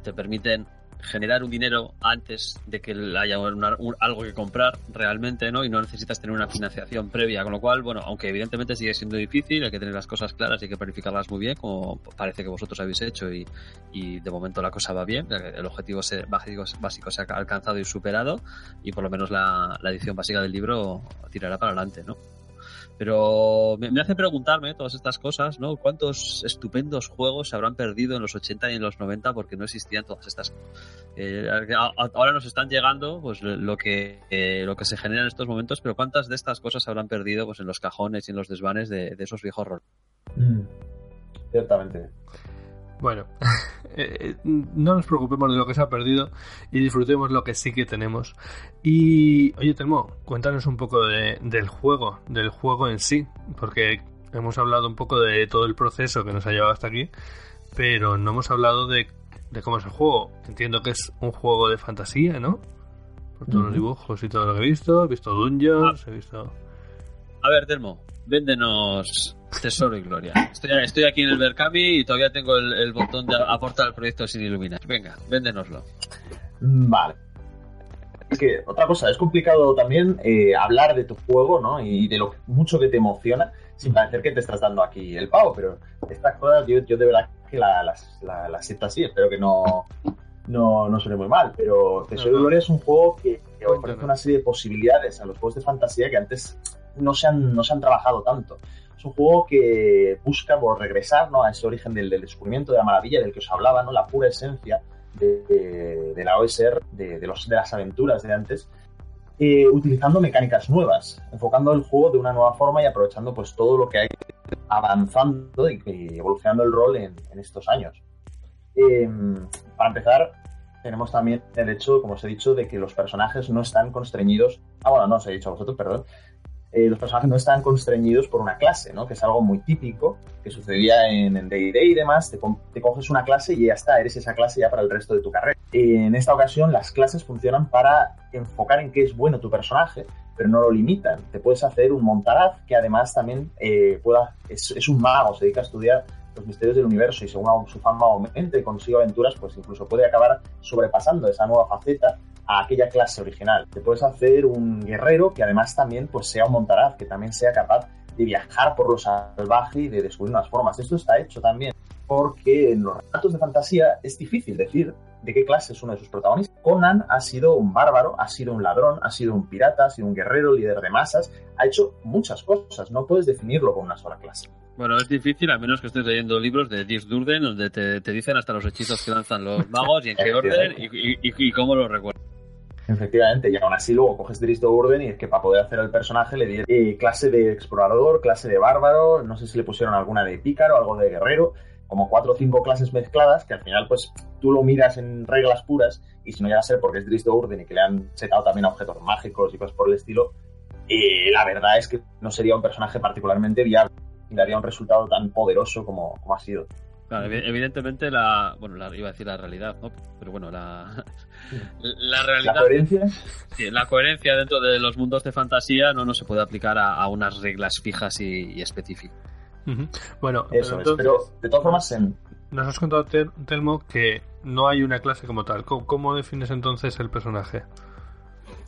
te permiten generar un dinero antes de que haya una, un, algo que comprar realmente, ¿no? Y no necesitas tener una financiación previa, con lo cual, bueno, aunque evidentemente sigue siendo difícil, hay que tener las cosas claras y hay que planificarlas muy bien, como parece que vosotros habéis hecho y, y de momento la cosa va bien, el objetivo se, básico, se ha alcanzado y superado y por lo menos la, la edición básica del libro tirará para adelante, ¿no? Pero me, hace preguntarme todas estas cosas, ¿no? ¿Cuántos estupendos juegos se habrán perdido en los 80 y en los 90 porque no existían todas estas eh, ahora nos están llegando pues lo que eh, lo que se genera en estos momentos, pero ¿cuántas de estas cosas se habrán perdido pues en los cajones y en los desvanes de, de esos viejos roles? Mm, ciertamente. Bueno, (laughs) eh, no nos preocupemos de lo que se ha perdido y disfrutemos lo que sí que tenemos. Y, oye, Telmo, cuéntanos un poco del juego, del juego en sí, porque hemos hablado un poco de todo el proceso que nos ha llevado hasta aquí, pero no hemos hablado de, cómo es el juego. Entiendo que es un juego de fantasía, ¿no? Por todos los dibujos y todo lo que he visto. He visto Dungeons, he visto... A ver, Telmo, véndenos Tesoro y Gloria. Estoy, aquí en el Berkami y todavía tengo el, botón de aportar al proyecto sin iluminar. Venga, véndenoslo. Vale. Es que otra cosa, es complicado también eh, hablar de tu juego, ¿no? Y de lo mucho que te emociona, sin parecer que te estás dando aquí el pavo, pero estas cosas yo, yo de verdad que las, la, siento así, espero que no, no, no suene muy mal, pero Tesoro y Gloria es un juego que, que ofrece una serie de posibilidades a los juegos de fantasía que antes no se han, no se han trabajado tanto. Es un juego que busca por regresar ¿no? a ese origen del, descubrimiento de la maravilla del que os hablaba, ¿no? la pura esencia de, de, la OSR, de, de, los, de las aventuras de antes, eh, utilizando mecánicas nuevas, enfocando el juego de una nueva forma y aprovechando pues todo lo que hay avanzando y, evolucionando el rol en, en estos años. Eh, para empezar, tenemos también el hecho, como os he dicho, de que los personajes no están constreñidos. Ah, bueno, no os he dicho a vosotros, perdón. Eh, los personajes no están constreñidos por una clase, ¿no? Que es algo muy típico, que sucedía en D&D y demás, te, coges una clase y ya está, eres esa clase ya para el resto de tu carrera. En esta ocasión las clases funcionan para enfocar en qué es bueno tu personaje, pero no lo limitan. Te puedes hacer un montaraz que además también eh, pueda, es, un mago, se dedica a estudiar los misterios del universo y según su fama aumente y consigue aventuras, pues incluso puede acabar sobrepasando esa nueva faceta a aquella clase original. Te puedes hacer un guerrero que además también pues, sea un montaraz, que también sea capaz de viajar por lo salvaje y de descubrir nuevas formas. Esto está hecho también porque en los relatos de fantasía es difícil decir de qué clase es uno de sus protagonistas. Conan ha sido un bárbaro, ha sido un ladrón, ha sido un pirata, ha sido un guerrero, líder de masas, ha hecho muchas cosas, no puedes definirlo con una sola clase. Bueno, es difícil, a menos que estés leyendo libros de Dick Durden, donde te, dicen hasta los hechizos que lanzan los magos y en qué orden y, y cómo los recuerdan. Efectivamente, y aún así luego coges Dristo Orden y es que para poder hacer el personaje le dieron eh, clase de explorador, clase de bárbaro, no sé si le pusieron alguna de pícaro, algo de guerrero, como cuatro o cinco clases mezcladas que al final pues tú lo miras en reglas puras y si no llega a ser porque es Dristo Orden y que le han setado también objetos mágicos y cosas por el estilo, eh, la verdad es que no sería un personaje particularmente viable y daría un resultado tan poderoso como, como ha sido evidentemente la, bueno, la, iba a decir la realidad, ¿no? Pero bueno, la, (laughs) la realidad. ¿La coherencia? Sí, la coherencia dentro de los mundos de fantasía no, no se puede aplicar a, unas reglas fijas y, específicas. Bueno, eso pero, pero de todas formas Nos has contado, Telmo, que no hay una clase como tal. ¿Cómo, defines entonces el personaje?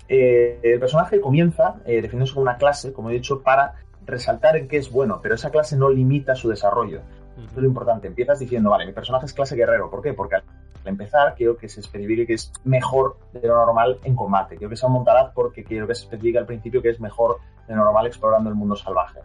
Eh, el personaje comienza eh, definiéndose como una clase, como he dicho, para resaltar en qué es bueno, pero esa clase no limita su desarrollo. Eso es lo importante. Empiezas diciendo, vale, mi personaje es clase guerrero. ¿Por qué? Porque al empezar quiero que se especifique que es mejor de lo normal en combate. Quiero que sea un montaraz porque quiero que se especifique al principio que es mejor de lo normal explorando el mundo salvaje.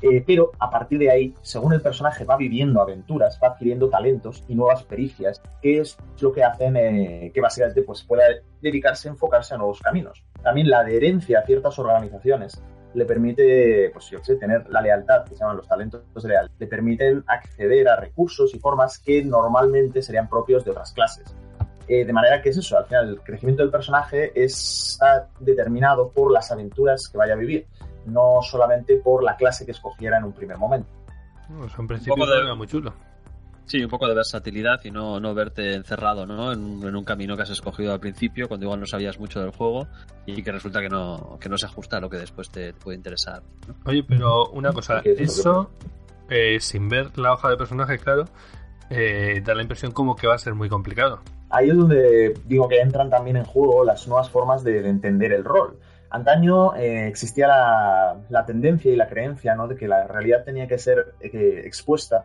Eh, pero a partir de ahí, según el personaje va viviendo aventuras, va adquiriendo talentos y nuevas pericias, que es lo que hacen eh, que básicamente pues, pueda dedicarse, enfocarse a nuevos caminos. También la adherencia a ciertas organizaciones le permite, pues yo sé, tener la lealtad, que se llaman los talentos de lealtad, le permiten acceder a recursos y formas que normalmente serían propios de otras clases. Eh, de manera que es eso, al final el crecimiento del personaje está determinado por las aventuras que vaya a vivir, no solamente por la clase que escogiera en un primer momento. Pues en principio de... muy chulo. Sí, un poco de versatilidad y no, no verte encerrado ¿no? En, un camino que has escogido al principio, cuando igual no sabías mucho del juego y que resulta que no, que no se ajusta a lo que después te, puede interesar. Oye, pero una cosa, eso, eh, sin ver la hoja de personaje, claro, eh, da la impresión como que va a ser muy complicado. Ahí es donde digo que entran también en juego las nuevas formas de, entender el rol. Antaño eh, existía la, la, tendencia y la creencia ¿no? de que la realidad tenía que ser expuesta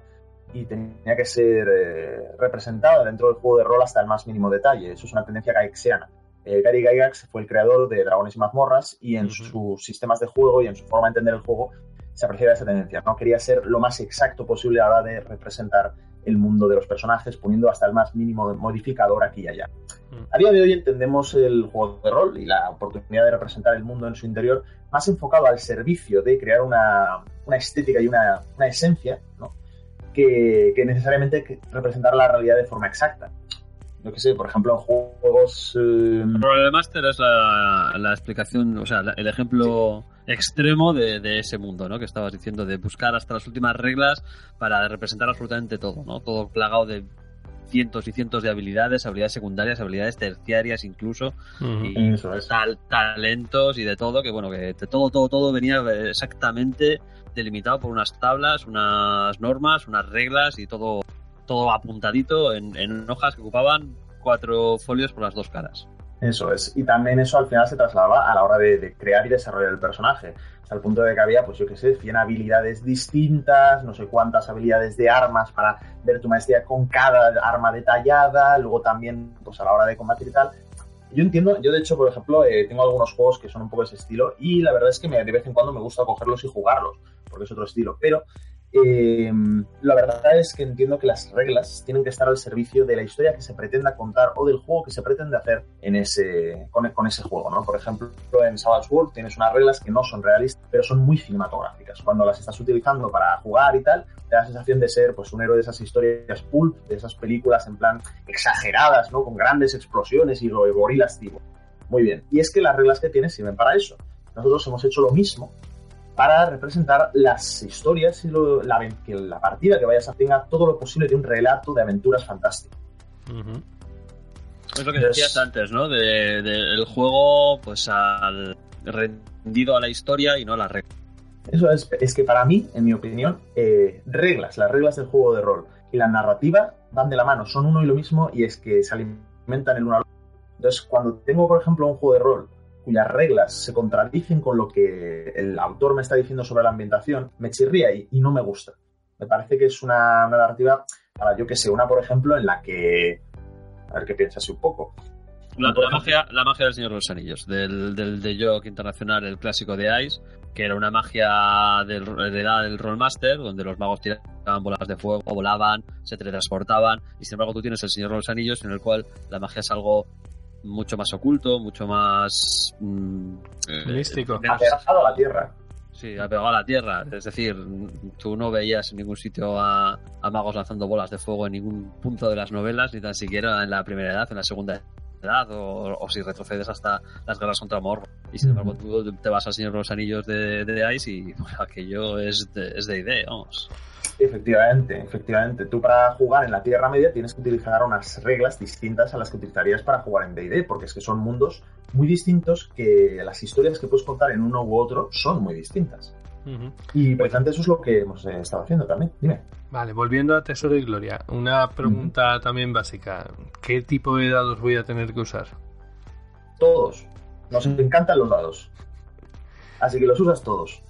y tenía que ser eh, representada dentro del juego de rol hasta el más mínimo detalle. Eso es una tendencia gaixiana. Eh, Gary Gygax fue el creador de Dragones y Mazmorras y en sus sistemas de juego y en su forma de entender el juego se apreciaba esa tendencia. No quería ser lo más exacto posible a la hora de representar el mundo de los personajes, poniendo hasta el más mínimo modificador aquí y allá. Mm. A día de hoy entendemos el juego de rol y la oportunidad de representar el mundo en su interior más enfocado al servicio de crear una, una estética y una, una esencia, ¿no? Que, que necesariamente representar la realidad de forma exacta. Yo que sé, por ejemplo, en juegos... eh, El problema Master es la, la explicación, o sea, la- el ejemplo extremo de, de ese mundo, ¿no? Que estabas diciendo, de buscar hasta las últimas reglas para representar absolutamente todo, ¿no? Todo plagado de cientos y cientos de habilidades, habilidades secundarias, habilidades terciarias incluso, Ujú. y Eso es. tal- talentos y de todo, que bueno, que de todo, todo, todo venía exactamente delimitado por unas tablas, unas normas, unas reglas y todo, todo apuntadito en, en hojas que ocupaban cuatro folios por las dos caras. Eso es. Y también eso al final se trasladaba a la hora de, de crear y desarrollar el personaje. Hasta el punto de que había, pues yo qué sé, 100 habilidades distintas, no sé cuántas habilidades de armas para ver tu maestría con cada arma detallada, luego también, pues a la hora de combatir y tal. Yo entiendo, yo de hecho, por ejemplo, eh, tengo algunos juegos que son un poco ese estilo y la verdad es que me- de vez en cuando me gusta cogerlos y jugarlos, porque es otro estilo. Pero eh, la verdad es que entiendo que las reglas tienen que estar al servicio de la historia que se pretenda contar o del juego que se pretende hacer en ese, con, ese juego, ¿no? Por ejemplo, en Savage World tienes unas reglas que no son realistas, pero son muy cinematográficas. Cuando las estás utilizando para jugar y tal, te da la sensación de ser pues un héroe de esas historias pulp, de esas películas en plan exageradas, ¿no? Con grandes explosiones y go- gorilas tipo. Muy bien. Y es que las reglas que tienes sirven para eso. Nosotros hemos hecho lo mismo para representar las historias y lo- la, que la partida que vayas a tenga todo lo posible de un relato de aventuras fantástico. Es lo que decías antes, ¿no? De, de- el juego, pues al rendido a la historia y no a la regla. Eso es, es que para mí, en mi opinión, eh, reglas, las reglas del juego de rol y la narrativa van de la mano, son uno y lo mismo y es que se alimentan el uno al otro. Entonces, cuando tengo, por ejemplo, un juego de rol cuyas reglas se contradicen con lo que el autor me está diciendo sobre la ambientación, me chirría y, no me gusta. Me parece que es una, una narrativa, para yo que sé, una, por ejemplo, en la que... A ver qué piensas un poco. La, la magia, la magia del Señor de los Anillos, del, del de Joke Internacional, el clásico de Ice, que era una magia del, heredada del Rollmaster, donde los magos tiraban bolas de fuego, volaban, se teletransportaban, y sin embargo tú tienes el Señor de los Anillos, en el cual la magia es algo mucho más oculto, mucho más... mm, eh, Místico. menos- Apegado a la tierra. Sí, apegado a la tierra. Es decir, tú no veías en ningún sitio a, a magos lanzando bolas de fuego en ningún punto de las novelas, ni tan siquiera en la primera edad, en la segunda edad, o, o si retrocedes hasta las guerras contra Morro. Y sin embargo, tú te vas al Señor de los Anillos de, de Ice y pues, (laughs) aquello es de, es de idea, vamos. Efectivamente, efectivamente. Tú para jugar en la Tierra Media tienes que utilizar unas reglas distintas a las que utilizarías para jugar en D&D, porque es que son mundos muy distintos que las historias que puedes contar en uno u otro son muy distintas. Ujú. Y precisamente eso es lo que hemos eh, estado haciendo también. Dime. Vale, volviendo a Tesoro y Gloria, una pregunta también básica. ¿Qué tipo de dados voy a tener que usar? Todos. Nos encantan los dados. Así que los usas todos.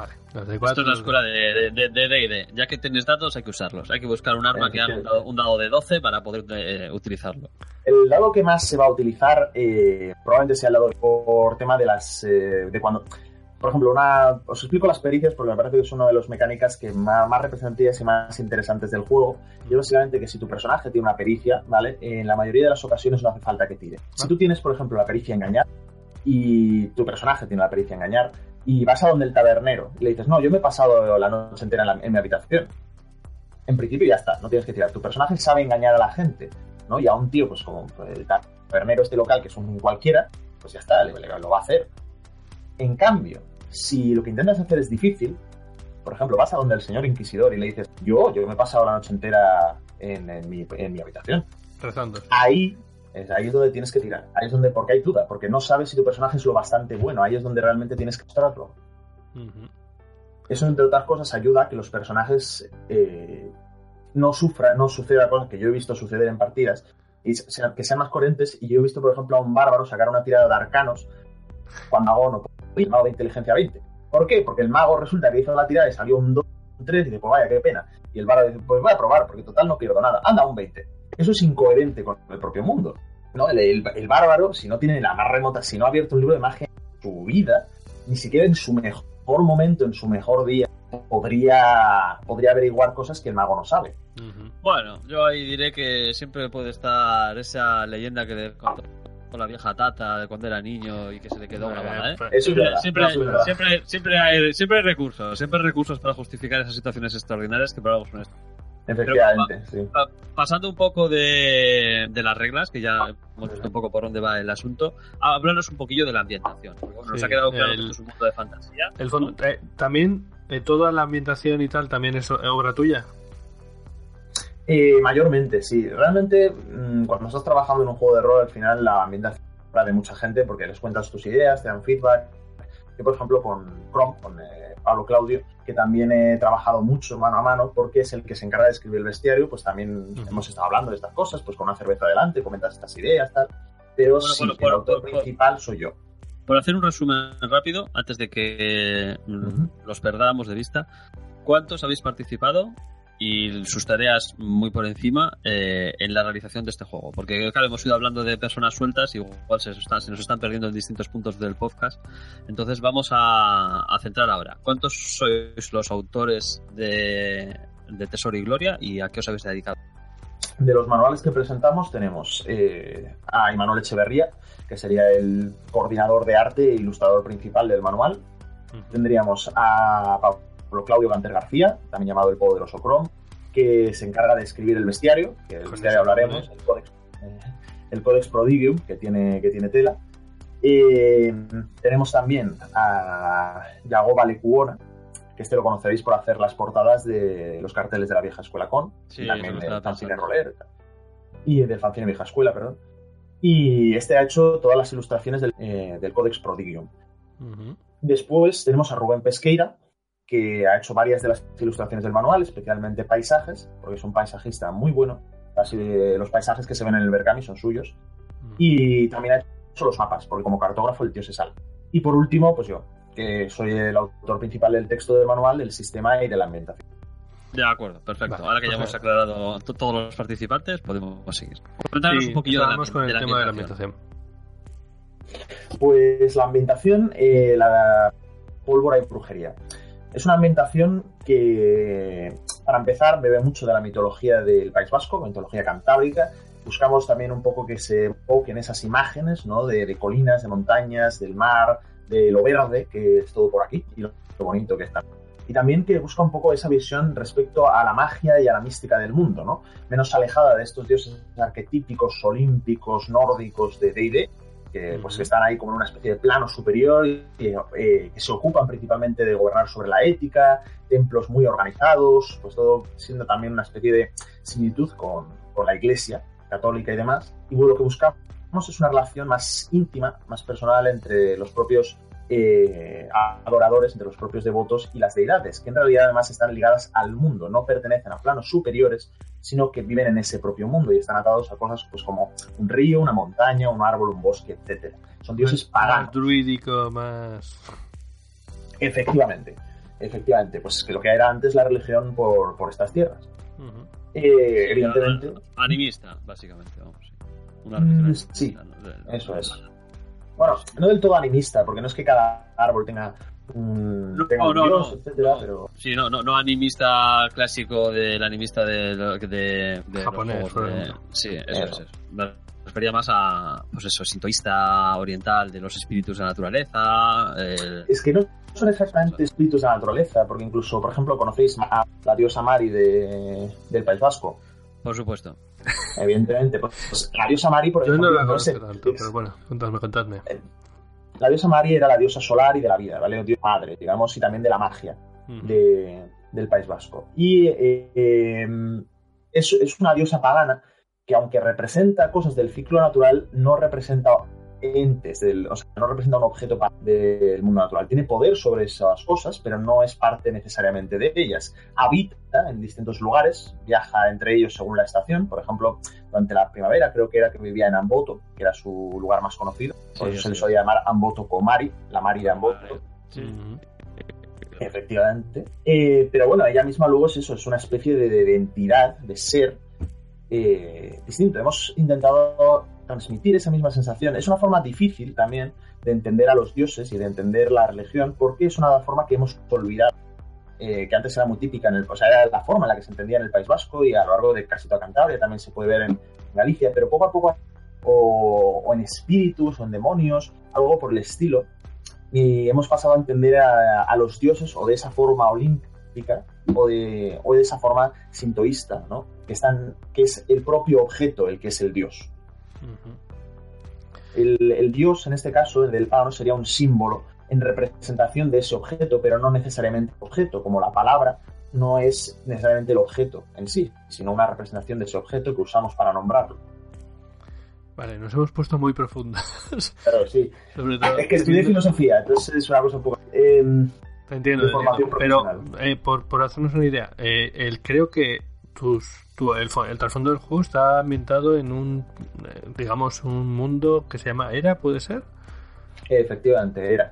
Vale, los de Esto es la escuela de de- de D&D. Ya que tienes datos, hay que usarlos. Hay que buscar un arma que haga un dado, un dado de 12 para poder eh, utilizarlo. El dado que más se va a utilizar eh, probablemente sea el dado por tema de las... eh, de cuando... Por ejemplo, una, os explico las pericias porque me parece que es una de las mecánicas que más, más representativas y más interesantes del juego. Y es básicamente que si tu personaje tiene una pericia, ¿vale? En la mayoría de las ocasiones no hace falta que tire. Si tú tienes, por ejemplo, la pericia engañar y tu personaje tiene la pericia engañar y vas a donde el tabernero y le dices, no, yo me he pasado la noche entera en, la- en mi habitación. En principio ya está, no tienes que tirar. Tu personaje sabe engañar a la gente. ¿no? Y a un tío, pues como el tabernero este local, que es un cualquiera, pues ya está, le- le- lo va a hacer. En cambio, si lo que intentas hacer es difícil, por ejemplo, vas a donde el señor inquisidor y le dices, yo, yo me he pasado la noche entera en, en mi, en mi habitación. Rezando. Ahí es, ahí es donde tienes que tirar. Ahí es donde, porque hay duda, porque no sabes si tu personaje es lo bastante bueno. Ahí es donde realmente tienes que mostrarlo. Ujú. Eso, entre otras cosas, ayuda a que los personajes eh, no sufran, no suceda cosas que yo he visto suceder en partidas, y que sean más coherentes. Y yo he visto, por ejemplo, a un bárbaro sacar una tirada de arcanos cuando hago no puedo, mago de inteligencia 20. ¿Por qué? Porque el mago resulta que hizo la tirada y salió un 2, un 3, y dice, pues vaya, qué pena. Y el bárbaro dice, pues voy a probar, porque total no pierdo nada. Anda, un 20. Eso es incoherente con el propio mundo. ¿No? El, el- el bárbaro, si no tiene la más remota, si no ha abierto un libro de magia en su vida, ni siquiera en su mejor momento, en su mejor día, podría, podría averiguar cosas que el mago no sabe. Bueno, yo ahí diré que siempre puede estar esa leyenda que le contó la vieja tata de cuando era niño y que se le quedó grabada, ¿eh? pues, Eso es verdad. Siempre, eso es verdad. siempre, siempre, hay, siempre hay recursos, siempre hay recursos para justificar esas situaciones extraordinarias que por algo son Efectivamente, sí. Pasando un poco de, de, las reglas, que ya hemos visto un poco por dónde va el asunto, háblanos un poquillo de la ambientación. nos ha quedado claro que es un mundo de fantasía. El fondo, eh, también, eh, toda la ambientación y tal, también es obra tuya. Eh, mayormente, sí. Realmente, mm, cuando estás trabajando en un juego de rol, al final la ambientación de mucha gente porque les cuentas tus ideas, te dan feedback. Yo, por ejemplo, con Chrome, con eh, Pablo Claudio, que también he trabajado mucho mano a mano porque es el que se encarga de escribir el bestiario, pues también hemos estado hablando de estas cosas, pues con una cerveza adelante, comentas estas ideas, tal. Pero sí, el autor principal soy yo. Por hacer un resumen rápido, antes de que los perdamos de vista, ¿cuántos habéis participado y sus tareas muy por encima eh, en la realización de este juego. Porque, claro, hemos ido hablando de personas sueltas y igual se, están, se nos están perdiendo en distintos puntos del podcast. Entonces vamos a, centrar ahora. ¿Cuántos sois los autores de, Tesoro y Gloria y a qué os habéis dedicado? De los manuales que presentamos tenemos eh, a Imanol Echeverría, que sería el coordinador de arte e ilustrador principal del manual. Tendríamos a por Claudio Ganter García, también llamado el poderoso Chrome, que se encarga de escribir el bestiario, que el bestiario hablaremos, el Codex, eh, el Codex Prodigium, que tiene, que tiene tela. Eh, tenemos también a Yagoba Lecuona, que este lo conoceréis por hacer las portadas de los carteles de la vieja escuela con, sí, también del fanzine roller y del fanzine vieja escuela, perdón. Y este ha hecho todas las ilustraciones del, eh, del Codex Prodigium. Después tenemos a Rubén Pesqueira, que ha hecho varias de las ilustraciones del manual, especialmente paisajes, porque es un paisajista muy bueno. Así de los paisajes que se ven en el Berkami son suyos. Mm. Y también ha hecho los mapas, porque como cartógrafo el tío se sale. Y por último, pues yo, que soy el autor principal del texto del manual, del sistema y de la ambientación. De acuerdo, perfecto. Ahora que ya hemos aclarado todos los participantes, podemos seguir. Cuéntanos un poquillo de la, con el tema de la ambientación. Pues la ambientación, eh, la pólvora y brujería. Es una ambientación que, para empezar, bebe mucho de la mitología del País Vasco, mitología cantábrica. Buscamos también un poco que se enfoquen esas imágenes ¿no? de, colinas, de montañas, del mar, de lo verde, que es todo por aquí, y lo, bonito que está y también que busca un poco esa visión respecto a la magia y a la mística del mundo, ¿no? Menos alejada de estos dioses arquetípicos, olímpicos, nórdicos de D&D, que, pues, están ahí como en una especie de plano superior y eh, que se ocupan principalmente de gobernar sobre la ética, templos muy organizados, pues todo siendo también una especie de similitud con, con la iglesia católica y demás. Y lo que buscamos es una relación más íntima, más personal entre los propios eh, adoradores, entre los propios devotos y las deidades, que en realidad además están ligadas al mundo, no pertenecen a planos superiores, sino que viven en ese propio mundo y están atados a cosas pues como un río, una montaña, un árbol, un bosque, etcétera. Son dioses paganos. Más druídico, más... Efectivamente, efectivamente, pues que lo que era antes la religión por, por estas tierras. Eh, evidentemente... Animista, básicamente, vamos. Una religión mm, sí, eso es. Bueno, no del todo animista, porque no es que cada árbol tenga un, no, no, dios, etcétera, pero... Sí, no, no, no animista clásico del animista de, de, de japonés. sí, eso, es. Me refería más a, pues eso, sintoísta oriental de los espíritus de la naturaleza. Es que no son exactamente espíritus de la naturaleza, porque incluso, por ejemplo, conocéis a la diosa Mari de, del País Vasco. Por supuesto. Evidentemente. Pues, la diosa Mari, por ejemplo. Yo no la conozco tanto, pero bueno, contadme, contadme. Eh, la diosa Mari era la diosa solar y de la vida, ¿vale? Dios padre, digamos, y también de la magia de, del País Vasco. Y eh, em, es, es una diosa pagana que, aunque representa cosas del ciclo natural, no representa entes, o sea, no representa un objeto del mundo natural. Tiene poder sobre esas cosas, pero no es parte necesariamente de ellas. Habita en distintos lugares, viaja entre ellos según la estación. Por ejemplo, durante la primavera creo que era que vivía en Amboto, que era su lugar más conocido. Por eso se le solía llamar Amboto Komari, la Mari de Amboto. Efectivamente. Eh, pero bueno, ella misma luego es eso, es una especie de, de identidad, de ser eh, distinto. Hemos intentado transmitir esa misma sensación. Es una forma difícil también de entender a los dioses y de entender la religión porque es una forma que hemos olvidado, eh, que antes era muy típica, en el, o sea, era la forma en la que se entendía en el País Vasco y a lo largo de casi toda Cantabria, también se puede ver en Galicia, pero poco a poco, o, en espíritus o en demonios, algo por el estilo, y hemos pasado a entender a, a los dioses o de esa forma olímpica o de, o de esa forma sintoísta, ¿no? que, están, que es el propio objeto el que es el dios. El, el, dios, en este caso, el del pagano, sería un símbolo en representación de ese objeto, pero no necesariamente objeto, como la palabra no es necesariamente el objeto en sí, sino una representación de ese objeto que usamos para nombrarlo. Vale, nos hemos puesto muy profundos. Claro, sí. (laughs) es que estudié filosofía, entonces es una cosa un poco... Eh, Te entiendo, pero eh, por, por, hacernos una idea, eh, el, creo que el, trasfondo del juego está ambientado en un, eh, digamos, un mundo que se llama Era, ¿puede ser? Efectivamente, Era.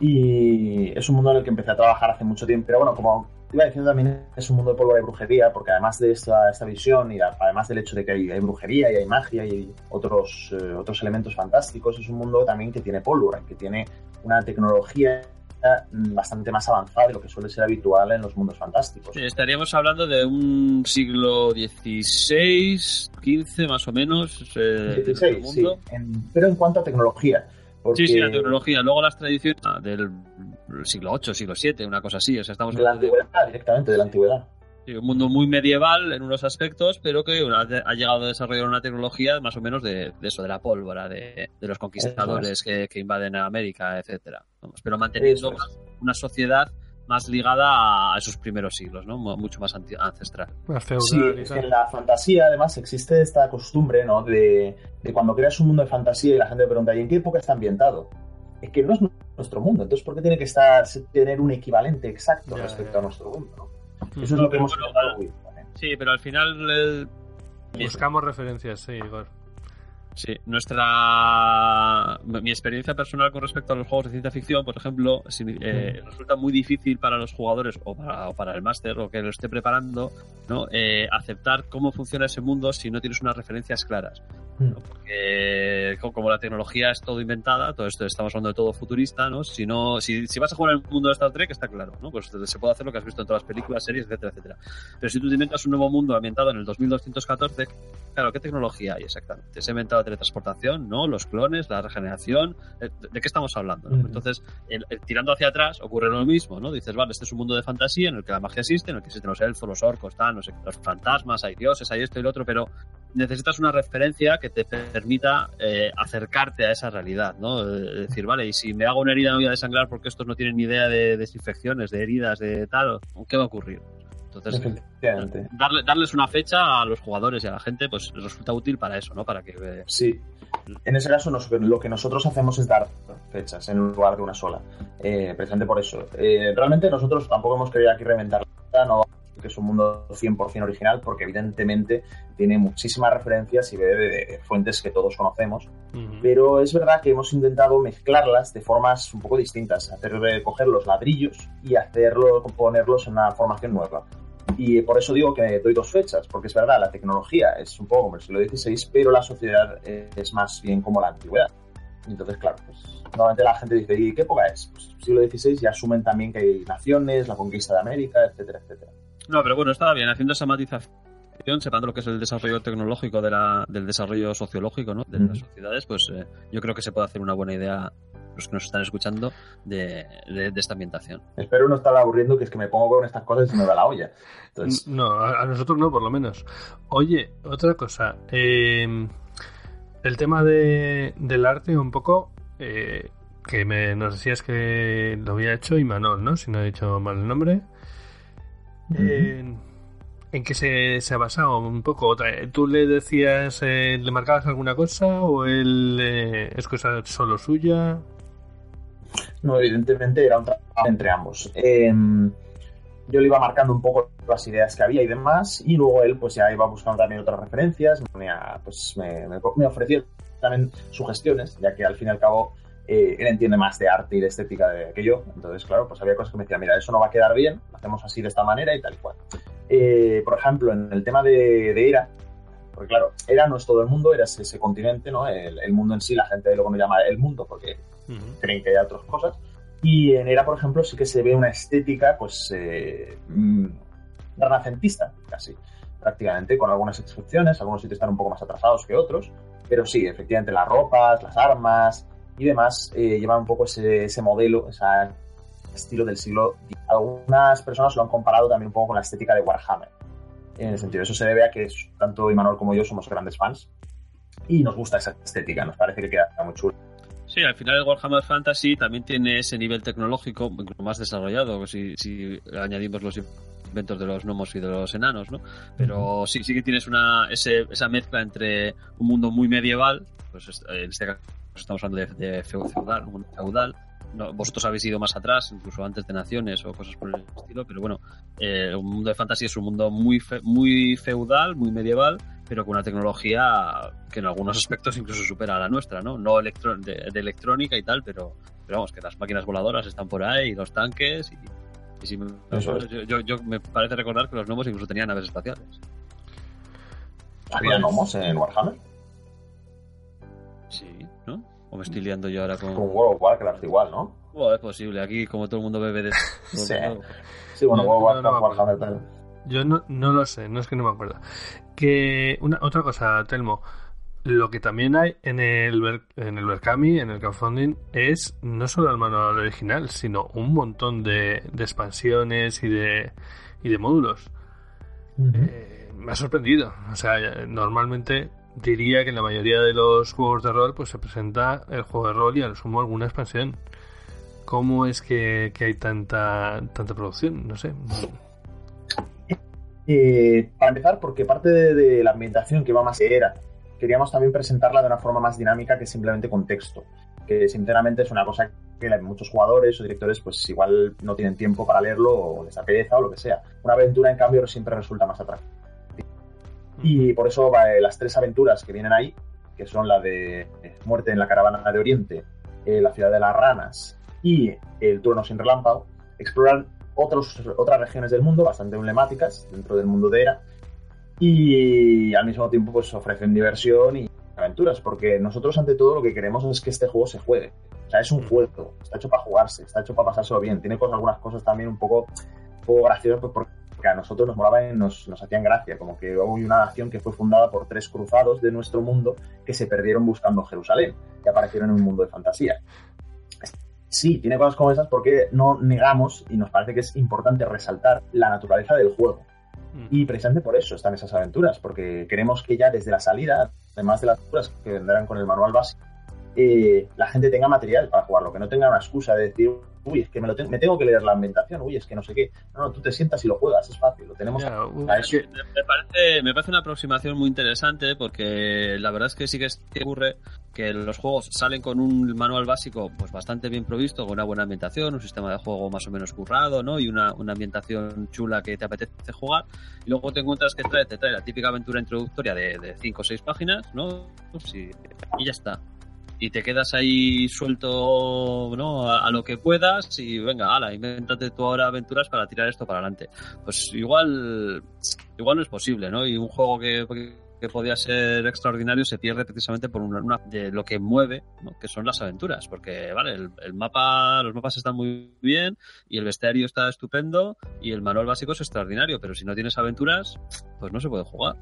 Y es un mundo en el que empecé a trabajar hace mucho tiempo, pero bueno, como iba diciendo también es un mundo de pólvora y brujería, porque además de esta, esta visión y además del hecho de que hay, brujería y hay magia y otros, eh, otros elementos fantásticos, es un mundo también que tiene pólvora, que tiene una tecnología bastante más avanzada de lo que suele ser habitual en los mundos fantásticos. Sí, estaríamos hablando de un siglo XVI, XV más o menos. Eh, XVI, sí. pero en cuanto a tecnología. Sí, sí, la tecnología. Luego las tradiciones del siglo VIII, siglo VII, una cosa así. O sea, estamos de la antigüedad, directamente, de la antigüedad. Sí, un mundo muy medieval en unos aspectos, pero que ha llegado a desarrollar una tecnología más o menos de, eso, de la pólvora, de, los conquistadores que, que, invaden América, etcétera. Pero manteniendo una sociedad más ligada a esos primeros siglos, ¿no? Mucho más ancestral. sí, es que en la fantasía, además, existe esta costumbre, ¿no? De, cuando creas un mundo de fantasía y la gente pregunta, ¿y en qué época está ambientado? Es que no es nuestro mundo, entonces ¿por qué tiene que estar tener un equivalente exacto respecto a nuestro mundo? Eso es lo que hemos Sí, pero al final... Buscamos referencias, sí, Igor. Sí, nuestra. Mi experiencia personal con respecto a los juegos de ciencia ficción, por ejemplo, eh, resulta muy difícil para los jugadores o para, el máster o que lo esté preparando, ¿no? Eh, aceptar cómo funciona ese mundo si no tienes unas referencias claras. Porque como la tecnología es todo inventada, todo esto estamos hablando de todo futurista, ¿no? Si, no, si, si vas a jugar en el mundo de Star Trek, está claro, ¿no? Pues se puede hacer lo que has visto en todas las películas, series, etcétera, etcétera. Pero si tú te inventas un nuevo mundo ambientado en el 2214, claro, ¿qué tecnología hay exactamente? Se ha inventado la teletransportación, ¿no? Los clones, la regeneración, ¿de, qué estamos hablando? ¿no? Entonces, tirando hacia atrás ocurre lo mismo, ¿no? Dices, vale, este es un mundo de fantasía en el que la magia existe, en el que existen los elfos, los orcos, tal, no sé, los fantasmas, hay dioses, hay esto y lo otro, pero necesitas una referencia que te permita eh, acercarte a esa realidad, ¿no? Eh, decir, vale, y si me hago una herida no voy a desangrar porque estos no tienen ni idea de desinfecciones, de heridas, de tal, ¿qué va a ocurrir? Entonces, darle, darles una fecha a los jugadores y a la gente, pues resulta útil para eso, ¿no? Para que... Eh, sí. En ese caso, lo que nosotros hacemos es dar fechas en lugar de una sola. precisamente por eso. realmente nosotros tampoco hemos querido aquí reventar no que es un mundo 100% original, porque evidentemente tiene muchísimas referencias y bebe de, fuentes que todos conocemos. Pero es verdad que hemos intentado mezclarlas de formas un poco distintas, hacer coger los ladrillos y hacerlo, ponerlos en una formación nueva. Y por eso digo que doy dos fechas, porque es verdad, la tecnología es un poco como el siglo XVI, pero la sociedad es más bien como la antigüedad. Entonces, claro, pues normalmente la gente dice, ¿y qué época es? Pues siglo XVI y asumen también que hay naciones, la conquista de América, etcétera, etcétera. No, pero bueno, estaba bien, haciendo esa matización, separando lo que es el desarrollo tecnológico de la, del desarrollo sociológico ¿no? de las sociedades, pues eh, yo creo que se puede hacer una buena idea los que nos están escuchando de, esta ambientación. Espero no estar aburriendo, que es que me pongo con estas cosas y se me da la olla. No, a, nosotros no, por lo menos. Oye, otra cosa. Em, el tema de, del arte, un poco. Eh, que me, nos decías que lo había hecho Imanol, ¿no? Si no he dicho mal el nombre en, qué se, ha basado un poco. ¿Tú le decías, eh, le marcabas alguna cosa o él eh, es cosa solo suya? No, evidentemente era un trabajo entre ambos. Em, yo le iba marcando un poco las ideas que había y demás, y luego él pues ya iba buscando también otras referencias, me, pues, me, me también sugestiones, ya que al fin y al cabo eh, él entiende más de arte y de estética que yo. Entonces, claro, pues había cosas que me decían, mira, eso no va a quedar bien, lo hacemos así de esta manera y tal y cual. Eh, por ejemplo, en el tema de, Era, porque claro, Era no es todo el mundo, Era ese, continente, ¿no? El, mundo en sí, la gente luego no llama el mundo porque creen que hay otras cosas. Y en Era, por ejemplo, sí que se ve una estética, pues, eh, mm, renacentista, casi, prácticamente, con algunas excepciones. Algunos sitios están un poco más atrasados que otros, pero sí, efectivamente, las ropas, las armas, y demás eh, llevan un poco ese, ese modelo, ese estilo del siglo algunas personas lo han comparado también un poco con la estética de Warhammer. En el sentido, eso se debe a que tanto Imanol como yo somos grandes fans y nos gusta esa estética, nos parece que queda muy chulo. Sí, al final el Warhammer Fantasy también tiene ese nivel tecnológico más desarrollado, si, si añadimos los inventos de los gnomos y de los enanos, ¿no? Pero sí, sí que tienes una ese, esa mezcla entre un mundo muy medieval, pues en este estamos hablando de, feudal, un mundo feudal, vosotros habéis ido más atrás, incluso antes de Naciones o cosas por el estilo, pero bueno, eh, un mundo de fantasía es un mundo muy, muy feudal, muy medieval, pero con una tecnología que en algunos (laughs) aspectos incluso supera a la nuestra, ¿no? No de, electrónica y tal, pero, pero, vamos, que las máquinas voladoras están por ahí, y los tanques, y, yo, me parece recordar que los gnomos incluso tenían naves espaciales. ¿Había gnomos en Warhammer? Sí, ¿no? ¿O me estoy liando yo ahora con...? Con World of Warcraft igual, ¿no? Bueno, es posible. Aquí, como todo el mundo bebe de... (laughs) sí. sí, bueno, World of Warcraft, Warhammer tal. Yo no, no lo sé, no es que no me acuerdo. Que una, otra cosa, Telmo. Lo que también hay en el, en el Berkami, en el crowdfunding, es no solo el manual original, sino un montón de, de expansiones y de, y de módulos. eh, me ha sorprendido. O sea, normalmente diría que en la mayoría de los juegos de rol pues se presenta el juego de rol y al sumo alguna expansión. ¿Cómo es que, que hay tanta, tanta producción? No sé. Eh, para empezar, porque parte de, la ambientación que va más era, queríamos también presentarla de una forma más dinámica que simplemente con texto, que sinceramente es una cosa que muchos jugadores o directores pues igual no tienen tiempo para leerlo o les pereza o lo que sea. Una aventura en cambio siempre resulta más atractiva. Y por eso eh, las tres aventuras que vienen ahí, que son la de Muerte en la Caravana de Oriente, eh, La Ciudad de las Ranas y El Turno sin Relámpago, exploran otros, otras regiones del mundo bastante emblemáticas dentro del mundo de Era y al mismo tiempo pues ofrecen diversión y aventuras, porque nosotros ante todo lo que queremos es que este juego se juegue. O sea, es un juego, está hecho para jugarse, está hecho para pasárselo bien. Tiene cosas, algunas cosas también un poco, un poco graciosas pues, porque a nosotros nos molaban y nos, nos hacían gracia, como que hubo una nación que fue fundada por tres cruzados de nuestro mundo que se perdieron buscando Jerusalén y aparecieron en un mundo de fantasía sí, tiene cosas como esas porque no negamos y nos parece que es importante resaltar la naturaleza del juego. Mm. Y precisamente por eso están esas aventuras, porque queremos que ya desde la salida, además de las aventuras que vendrán con el manual básico, eh, la gente tenga material para jugarlo, que no tenga una excusa de decir, uy, es que me, lo me tengo que leer la ambientación, uy, es que no sé qué. No, no, tú te sientas y lo juegas, es fácil, lo tenemos a, uh, eso. Me, parece, me parece una aproximación muy interesante porque la verdad es que sí que, ocurre que los juegos salen con un manual básico pues bastante bien provisto, con una buena ambientación, un sistema de juego más o menos currado, ¿no? Y una, una ambientación chula que te apetece jugar. Y luego te encuentras que trae, te trae la típica aventura introductoria de 5 o 6 páginas, ¿no? y ya está y te quedas ahí suelto ¿no? A, lo que puedas y venga, ala, invéntate tú ahora aventuras para tirar esto para adelante. Pues igual, igual no es posible, ¿no? Y un juego que, que podía ser extraordinario se pierde precisamente por una, de lo que mueve, ¿no? que son las aventuras, porque vale, el, el, mapa, los mapas están muy bien y el bestiario está estupendo y el manual básico es extraordinario, pero si no tienes aventuras, pues no se puede jugar.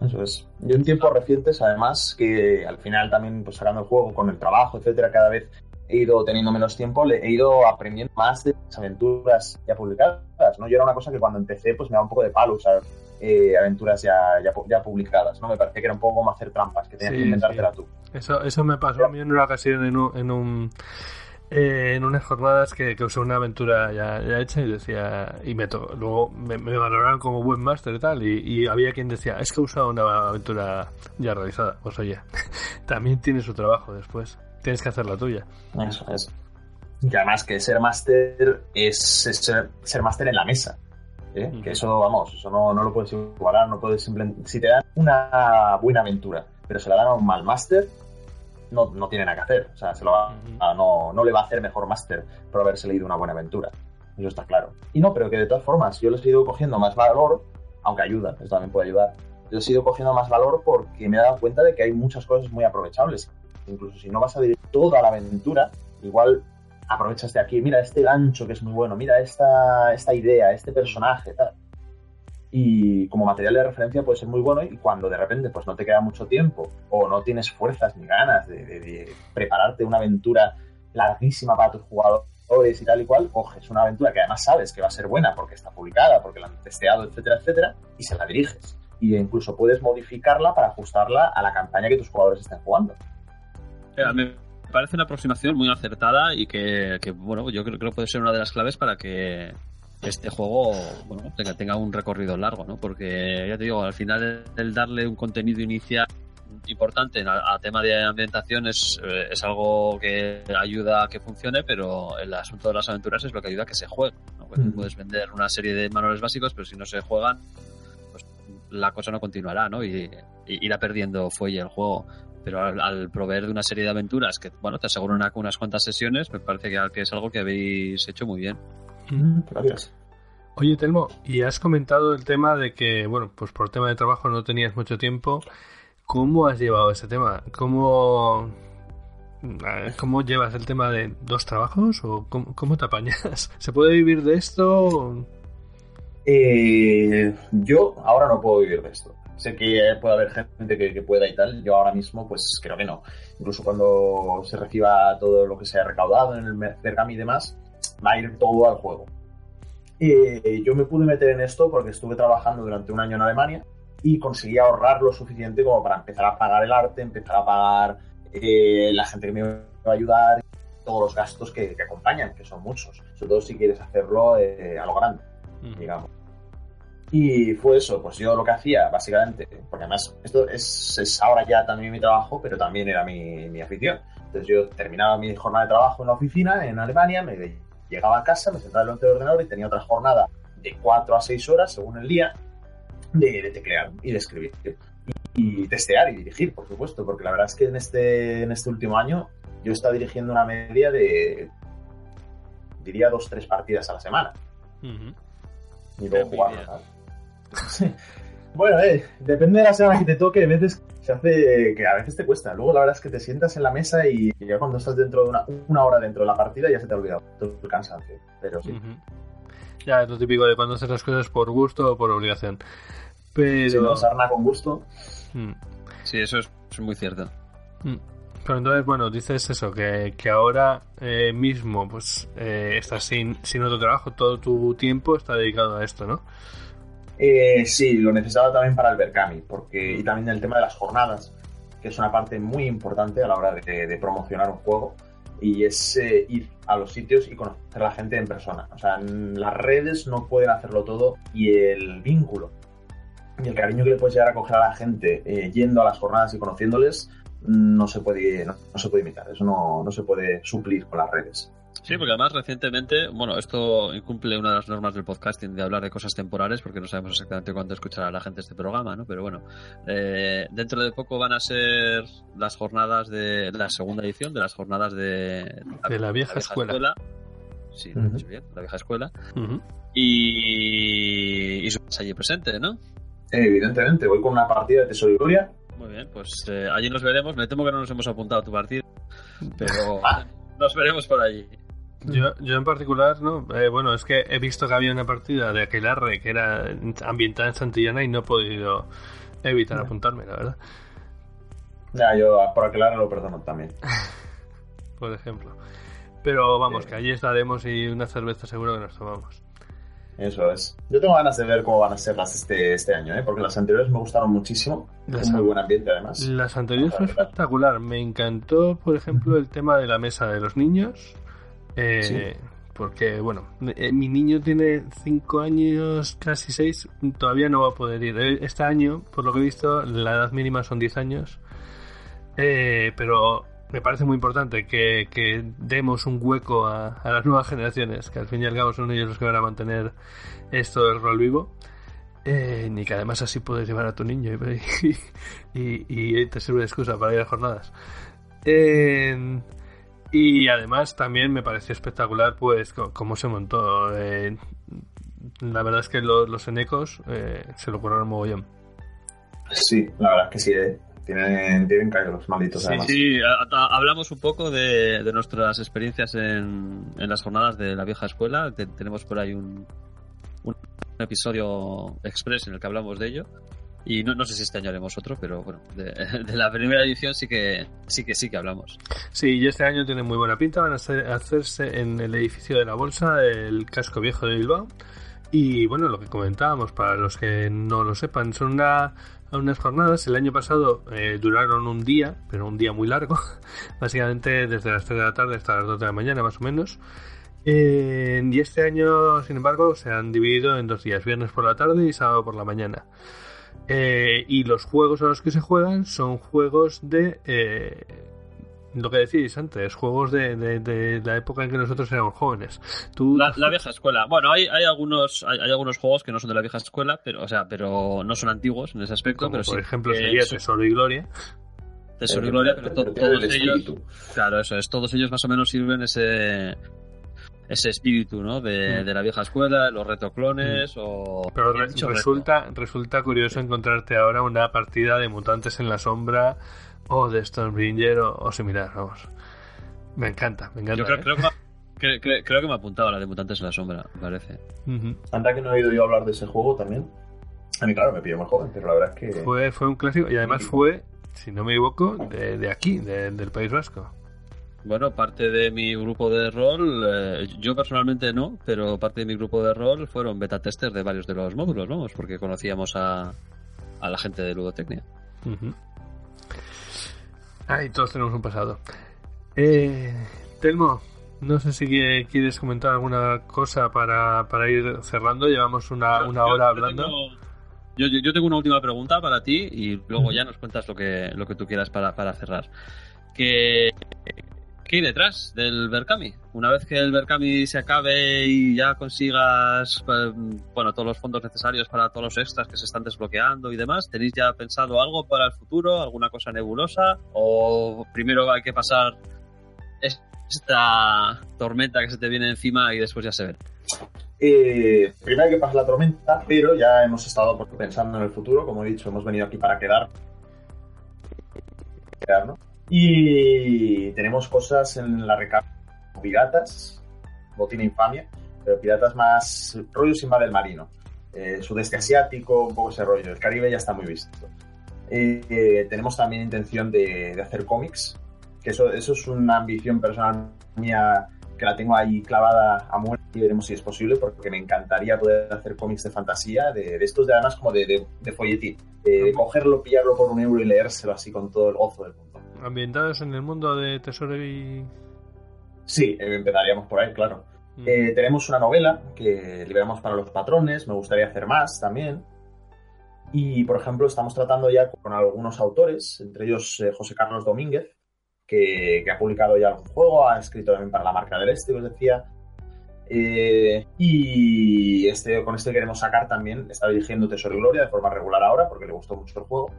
Eso es. Yo en tiempos recientes, además, que al final también, pues sacando el juego con el trabajo, etcétera, cada vez he ido teniendo menos tiempo, le he ido aprendiendo más de las aventuras ya publicadas, ¿no? Yo era una cosa que cuando empecé, pues me daba un poco de palo usar eh, aventuras ya, ya, publicadas, ¿no? Me parecía que era un poco como hacer trampas, que tenías que inventártela tú. Eso, eso me pasó a mí en una ocasión en un, en un eh, en unas jornadas que, usé una aventura ya, hecha y decía, y me luego me, valoraron como buen máster y tal, y, había quien decía, es que he usado una aventura ya realizada. Pues oye, (laughs) también tiene su trabajo después, tienes que hacer la tuya. Eso es. Y además que ser máster es, ser, ser máster en la mesa. ¿eh? Que eso, vamos, eso no, no, lo puedes igualar, no puedes simplemente... Si te dan una buena aventura, pero se la dan a un mal máster, no, no tiene nada que hacer. O sea, se lo no, no le va a hacer mejor máster por haberse leído una buena aventura. Eso está claro. Y no, pero que de todas formas yo les he ido cogiendo más valor, aunque ayuda, eso también puede ayudar. Yo les he ido cogiendo más valor porque me he dado cuenta de que hay muchas cosas muy aprovechables. Incluso si no vas a vivir toda la aventura, igual aprovechas de aquí, mira este gancho que es muy bueno, mira esta, esta idea, este personaje, tal y como material de referencia puede ser muy bueno y cuando de repente pues no te queda mucho tiempo o no tienes fuerzas ni ganas de, prepararte una aventura larguísima para tus jugadores, y tal y cual, coges una aventura que además sabes que va a ser buena porque está publicada, porque la han testeado, etcétera, etcétera, y se la diriges. Y incluso puedes modificarla para ajustarla a la campaña que tus jugadores estén jugando. Eh, me parece una aproximación muy acertada y que, que, bueno, yo creo que puede ser una de las claves para que este juego bueno, tenga, tenga un recorrido largo, ¿no? Porque ya te digo, al final el darle un contenido inicial importante a, a tema de ambientación es, eh, es, algo que ayuda a que funcione, pero el asunto de las aventuras es lo que ayuda a que se juegue. ¿no? Pues mm. Puedes vender una serie de manuales básicos, pero si no se juegan, pues la cosa no continuará, ¿no? Y, y irá perdiendo fuelle el juego. Pero al, al, proveer de una serie de aventuras que, bueno, te aseguran una, unas cuantas sesiones, me parece que, que es algo que habéis hecho muy bien. Mm, gracias. Oye, Telmo, y has comentado el tema de que, bueno, pues por tema de trabajo no tenías mucho tiempo ¿Cómo has llevado ese tema? ¿Cómo, cómo llevas el tema de dos trabajos o cómo, cómo te apañas? (laughs) ¿Se puede vivir de esto? Eh, yo ahora no puedo vivir de esto. Sé que puede haber gente que, que, pueda y tal. Yo ahora mismo, pues creo que no. Incluso cuando se reciba todo lo que se ha recaudado en el Cergami y demás, va a ir todo al juego. Eh, yo me pude meter en esto porque estuve trabajando durante un año en Alemania y conseguí ahorrar lo suficiente como para empezar a pagar el arte, empezar a pagar eh, la gente que me va a ayudar, todos los gastos que, que, acompañan, que son muchos, sobre todo si quieres hacerlo eh, a lo grande, mm. digamos. Y fue eso, pues yo lo que hacía, básicamente, porque además esto es, es ahora ya también mi trabajo, pero también era mi, mi, afición. Entonces yo terminaba mi jornada de trabajo en la oficina en Alemania, me llegaba a casa, me sentaba delante del ordenador y tenía otra jornada de 4 a 6 horas según el día, de, de teclear y de escribir. Y, y, testear y dirigir, por supuesto, porque la verdad es que en este, en este último año yo he estado dirigiendo una media de, diría, dos, tres partidas a la semana. Uh -huh. Y luego jugar. sí. (laughs) Bueno, eh, depende de la semana que te toque, a veces se hace que a veces te cuesta. Luego la verdad es que te sientas en la mesa y ya cuando estás dentro de una, una hora dentro de la partida ya se te ha olvidado todo el cansancio. Pero sí. Uh -huh. Ya, es lo típico de cuando haces las cosas por gusto o por obligación. Pero... Si no, sarna con gusto. Mm. Sí, eso es, es muy cierto. Mm. Pero entonces, bueno, dices eso, que, que ahora eh, mismo pues eh, estás sin, sin otro trabajo, todo tu tiempo está dedicado a esto, ¿no? Eh, sí, lo necesitaba también para el Berkami, porque, y también el tema de las jornadas, que es una parte muy importante a la hora de, promocionar un juego, y es eh, ir a los sitios y conocer a la gente en persona. O sea, las redes no pueden hacerlo todo y el vínculo y el cariño que le puedes llegar a coger a la gente eh, yendo a las jornadas y conociéndoles no se puede, no, se puede imitar, eso no, se puede suplir con las redes. Sí, porque además recientemente, bueno, esto incumple una de las normas del podcasting de hablar de cosas temporales, porque no sabemos exactamente cuándo escuchará la gente este programa, ¿no? Pero bueno, eh, dentro de poco van a ser las jornadas de la segunda edición de las jornadas de, la, de la vieja, vieja escuela. escuela. Sí, uh -huh. bien, la vieja escuela. Uh -huh. Y, y allí presente, ¿no? Evidentemente, voy con una partida de Tesoro y Gloria. Muy bien, pues eh, allí nos veremos. Me temo que no nos hemos apuntado a tu partida, pero ah. nos veremos por allí. Yo, yo en particular, no. Eh, bueno, es que he visto que había una partida de Aquelarre que era ambientada en Santillana y no he podido evitar no. apuntarme, la verdad. Ya, yo por Aquelarre lo perdono también. (laughs) por ejemplo. Pero vamos, sí. que allí estaremos y una cerveza seguro que nos tomamos. Eso es. Yo tengo ganas de ver cómo van a ser las este, este año, ¿eh? porque las anteriores me gustaron muchísimo. Es muy buen ambiente, además. Las anteriores fue espectacular. Me encantó, por ejemplo, el tema de la mesa de los niños. Eh, sí. Porque, bueno, eh, mi niño tiene 5 años, casi 6, todavía no va a poder ir. Este año, por lo que he visto, la edad mínima son 10 años. Eh, pero me parece muy importante que, que demos un hueco a, a, las nuevas generaciones, que al fin y al cabo son ellos los que van a mantener esto del rol vivo. Eh, ni que además así puedes llevar a tu niño (laughs) y, y, y te sirve de excusa para ir a jornadas. Eh, y además también me pareció espectacular pues cómo se montó. Eh, la verdad es que los, los enecos eh, se lo curraron mogollón. Sí, la verdad es que sí. Eh. Tienen, tienen callo los malditos. Sí, además. sí, a, a, hablamos un poco de, de nuestras experiencias en, en, las jornadas de la vieja escuela. tenemos por ahí un, un, episodio express en el que hablamos de ello. Y no, no sé si este año haremos otro, pero bueno, (laughs) de, la primera edición sí que sí que sí que hablamos. Sí, y este año tiene muy buena pinta. Van a hacerse en el edificio de la Bolsa, el casco viejo de Bilbao. Y bueno, lo que comentábamos, para los que no lo sepan, son una, unas jornadas. El año pasado eh, duraron un día, pero un día muy largo. (laughs) Básicamente desde las 3 de la tarde hasta las 2 de la mañana, más o menos. Eh, y este año, sin embargo, se han dividido en dos días, viernes por la tarde y sábado por la mañana. Eh, y los juegos a los que se juegan son juegos de eh, lo que decís antes, juegos de, de- de la época en que nosotros éramos jóvenes. Tú, La, la vieja escuela. Bueno, hay, hay algunos hay, hay algunos juegos que no son de la vieja escuela, pero o sea, pero no son antiguos en ese aspecto, como pero por sí. ejemplo sería Tesoro y Gloria. Tesoro y Gloria, pero to- todos el ellos, claro, eso es, todos ellos más o menos sirven ese ese espíritu, ¿no? De, Mm. de la vieja escuela, los retroclones o Pero re- Dicho reto. resulta, resulta curioso encontrarte ahora una partida de mutantes en la sombra o de Stormbringer o, o similar, vamos. Me encanta, me encanta. Yo creo, ¿eh? creo que me, creo que me ha apuntado a la de Mutantes en la Sombra, me parece. Ujú. Anda que no he oído yo hablar de ese juego también. A mí, claro, me pidió más joven, pero la verdad es que. Fue, fue un clásico y además fue, si no me equivoco, de, de aquí, de- del País Vasco. Bueno, parte de mi grupo de rol, eh, yo personalmente no, pero parte de mi grupo de rol fueron beta testers de varios de los módulos, vamos, porque conocíamos a, a la gente de Ludotecnia. Ujú. Ah, y todos tenemos un pasado. Eh, Telmo, no sé si qui- quieres comentar alguna cosa para, para ir cerrando. Llevamos una, una hora yo hablando. tengo- Yo, yo- tengo una última pregunta para ti y luego ya nos cuentas lo que, lo que tú quieras para, para cerrar. ¿Qué, ¿Qué hay detrás del Berkami? Una vez que el Berkami se acabe y ya consigas eh, bueno, todos los fondos necesarios para todos los extras que se están desbloqueando y demás, ¿tenéis ya pensado algo para el futuro? ¿Alguna cosa nebulosa? ¿O primero hay que pasar es- esta tormenta que se te viene encima y después ya se ve? Eh, primero hay que pasar la tormenta, pero ya hemos estado pensando en el futuro. Como he dicho, hemos venido aquí para quedar. quedarnos. Y tenemos cosas en la como piratas, botín infamia, pero piratas más rollo sin del marino. Eh, sudeste asiático, un poco ese rollo. El Caribe ya está muy visto. Eh, eh, tenemos también intención de, de hacer cómics, que eso, eso es una ambición personal mía que la tengo ahí clavada a muerte y veremos si es posible, porque me encantaría poder hacer cómics de fantasía, de, de estos de además como de, de, de folletín, de, de cogerlo, pillarlo por un euro y leérselo así con todo el gozo del mundo. Ambientados en el mundo de Tesoro y. Sí, eh, empezaríamos por ahí, claro. Mm. Eh, tenemos una novela que liberamos para los patrones, me gustaría hacer más también. Y, por ejemplo, estamos tratando ya con algunos autores, entre ellos eh, José Carlos Domínguez, que, que ha publicado ya algún juego, ha escrito también para la marca del Este, que os decía. Eh, y este, con este queremos sacar también, está dirigiendo Tesoro y Gloria de forma regular ahora, porque le gustó mucho el juego.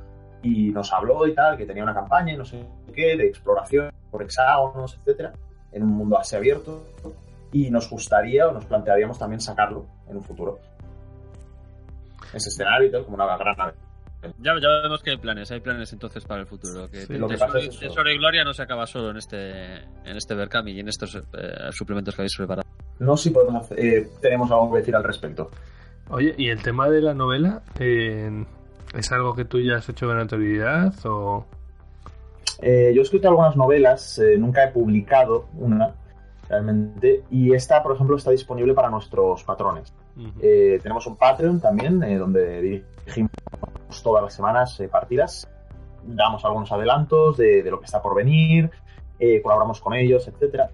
Y nos habló y tal, que tenía una campaña y no sé qué, de exploración por hexágonos, etcétera, en un mundo así abierto y nos gustaría o nos plantearíamos también sacarlo en un futuro. Ese escenario y tal, como una gran nave. Ya, ya vemos que hay planes, hay planes entonces para el futuro. Que Sí, lo que Tesoro, es eso. Tesoro y Gloria no se acaba solo en este en este Berkami y en estos eh, suplementos que habéis preparado. No sé si podemos hacer- eh, tenemos algo que decir al respecto. Oye, ¿y el tema de la novela? eh, ¿Es algo que tú ya has hecho con anterioridad o.? Eh, yo he escrito algunas novelas, eh, nunca he publicado una, realmente, y esta, por ejemplo, está disponible para nuestros patrones. Eh, tenemos un Patreon también, donde dirigimos todas las semanas partidas, damos algunos adelantos de, de lo que está por venir, colaboramos con ellos, etcétera.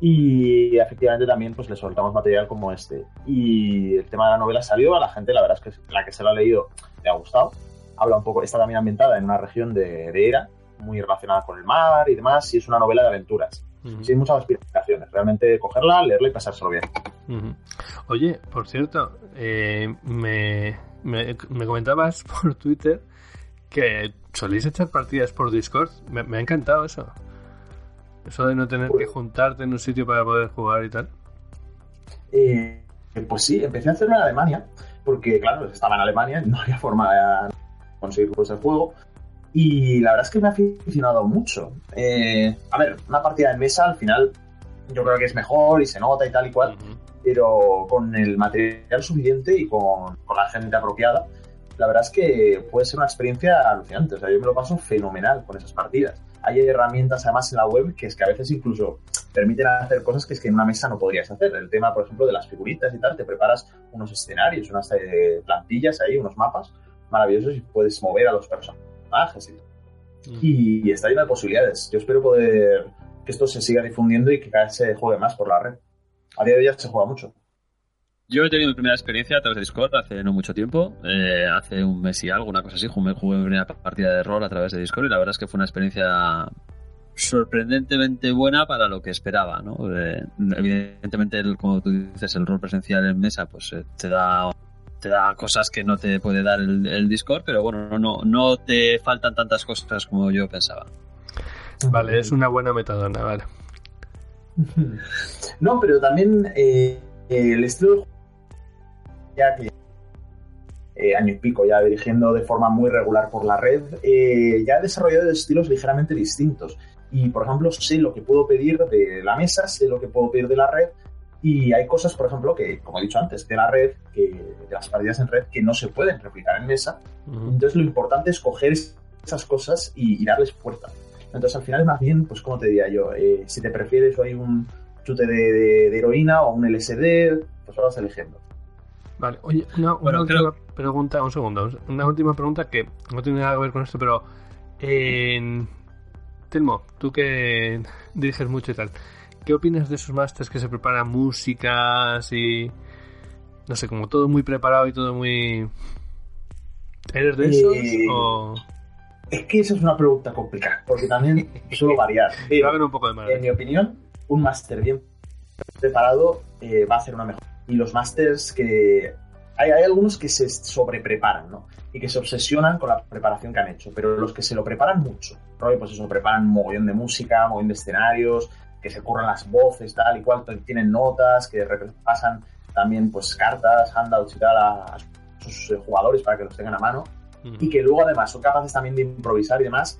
Y efectivamente también pues les soltamos material como este. Y el tema de la novela salió, a la gente la verdad es que la que se lo ha leído le ha gustado. Habla un poco, está también ambientada en una región de, de Era, muy relacionada con el mar y demás, y es una novela de aventuras. Sin muchas aspiraciones, realmente cogerla, leerla y pasárselo bien. Oye, por cierto, eh, me, me, me comentabas (laughs) por Twitter que soléis echar partidas por Discord. Me, me ha encantado eso. Eso de no tener que juntarte en un sitio para poder jugar y tal. Eh, pues sí, empecé a hacerlo en Alemania, porque claro, estaba en Alemania, no había forma de conseguir pues, el juego. Y la verdad es que me ha aficionado mucho. Eh, a ver, una partida de mesa al final yo creo que es mejor y se nota y tal y cual, Ujú. pero con el material suficiente y con, con la gente apropiada, la verdad es que puede ser una experiencia alucinante. O sea, yo me lo paso fenomenal con esas partidas. Hay herramientas además en la web que es que a veces incluso permiten hacer cosas que es que en una mesa no podrías hacer. El tema, por ejemplo, de las figuritas y tal, te preparas unos escenarios, unas eh, plantillas ahí, unos mapas maravillosos y puedes mover a los personajes y, mm. y está lleno de posibilidades. Yo espero poder que esto se siga difundiendo y que cada vez se juegue más por la red. A día de hoy ya se juega mucho. Yo he tenido mi primera experiencia a través de Discord hace no mucho tiempo, eh, hace un mes y algo, una cosa así, jugué, jugué mi primera partida de rol a través de Discord y la verdad es que fue una experiencia sorprendentemente buena para lo que esperaba, ¿no? Eh, evidentemente, como tú dices, el rol presencial en mesa pues eh, te da te da cosas que no te puede dar el, Discord, pero bueno, no, no te faltan tantas cosas como yo pensaba. Vale, es una buena metadona, vale. (laughs) No, pero también el estilo ya que eh, año y pico ya dirigiendo de forma muy regular por la red, eh, ya he desarrollado estilos ligeramente distintos. Y, por ejemplo, sé lo que puedo pedir de la mesa, sé lo que puedo pedir de la red, y hay cosas, por ejemplo, que, como he dicho antes, de la red, que, de las partidas en red, que no se pueden replicar en mesa. Entonces, lo importante es coger esas cosas y, darles fuerza. Entonces, al final, más bien, pues, como te diría yo, eh, si te prefieres o hay un chute de, heroína o un LSD, pues vas eligiendo. Vale, oye, una, última pregunta, un segundo, una última pregunta que no tiene nada que ver con esto, pero en Telmo, tú que diriges mucho y tal, ¿qué opinas de esos másters que se preparan músicas y no sé, como todo muy preparado y todo muy ¿Eres de esos eh, o es que esa es una pregunta complicada, porque también (laughs) suelo variar. va a haber un poco de mal. En mi opinión, un máster bien preparado eh, va a hacer una mejor y los másters que... Hay, hay, algunos que se sobrepreparan, ¿no? Y que se obsesionan con la preparación que han hecho, pero los que se lo preparan mucho, ¿no? pues eso, preparan mogollón de música, mogollón de escenarios, que se curran las voces, tal y cual, tienen notas, que pasan también pues cartas, handouts y tal a, sus eh, jugadores para que los tengan a mano, y que luego además son capaces también de improvisar y demás,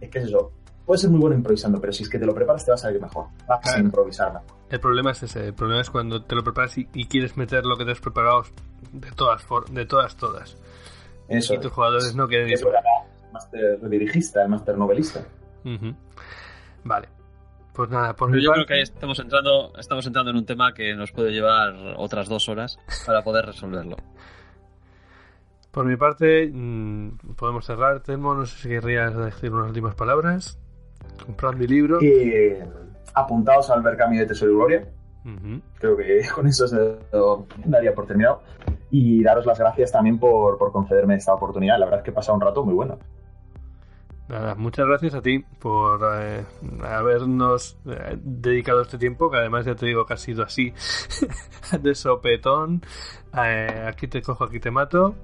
es que es eso, puedes ser muy bueno improvisando, pero si es que te lo preparas te va a salir mejor, vas a improvisar el problema es ese, el problema es cuando te lo preparas y, quieres meter lo que te has preparado de todas, de todas, todas. Eso. Y tus jugadores no quieren eso. El máster dirigista, el máster novelista. Vale. Pues nada, por Yo creo que estamos entrando, estamos entrando en un tema que nos puede llevar otras dos horas para poder resolverlo. Por mi parte, mm, podemos cerrar, Telmo. No sé si querrías decir unas últimas palabras. Comprar mi libro. Eh, apuntados al ver Camino de Tesoro y Gloria. Creo que (laughs) con eso se daría por terminado. Y daros las gracias también por, concederme esta oportunidad. La verdad es que he pasado un rato muy bueno. Nada, muchas gracias a ti por eh, habernos eh, dedicado este tiempo, que además ya te digo que ha sido así, (laughs) de sopetón. Eh, aquí te cojo, aquí te mato.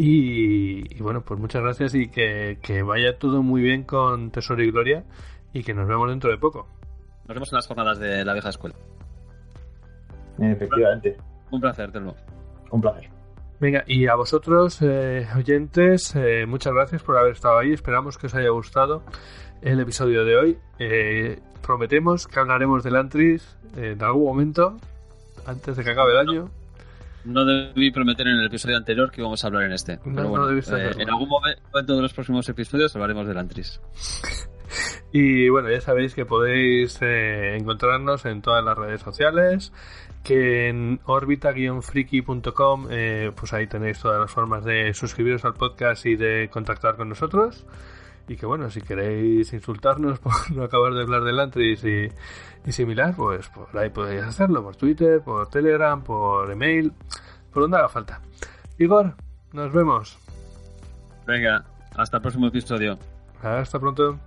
Y, bueno, pues muchas gracias y que, que vaya todo muy bien con Tesoro y Gloria y que nos vemos dentro de poco. Nos vemos en las jornadas de la vieja escuela. Efectivamente. Un placer, Telmo. Un placer. Venga, y a vosotros, eh, oyentes, eh, muchas gracias por haber estado ahí. Esperamos que os haya gustado el episodio de hoy. Eh, prometemos que hablaremos del Antris en algún momento, antes de que acabe el año. No debí prometer en el episodio anterior que íbamos a hablar en este. pero bueno, en algún momento de los próximos episodios hablaremos del Antris. (laughs) Y bueno, ya sabéis que podéis eh, encontrarnos en todas las redes sociales, que en orbita-friki.com eh, pues ahí tenéis todas las formas de suscribiros al podcast y de contactar con nosotros. Y que bueno, si queréis insultarnos (laughs) por no acabar de hablar del Antris y, y similar, pues por ahí podéis hacerlo, por Twitter, por Telegram, por email, por donde haga falta. Igor, nos vemos. Venga, hasta el próximo episodio. Hasta pronto.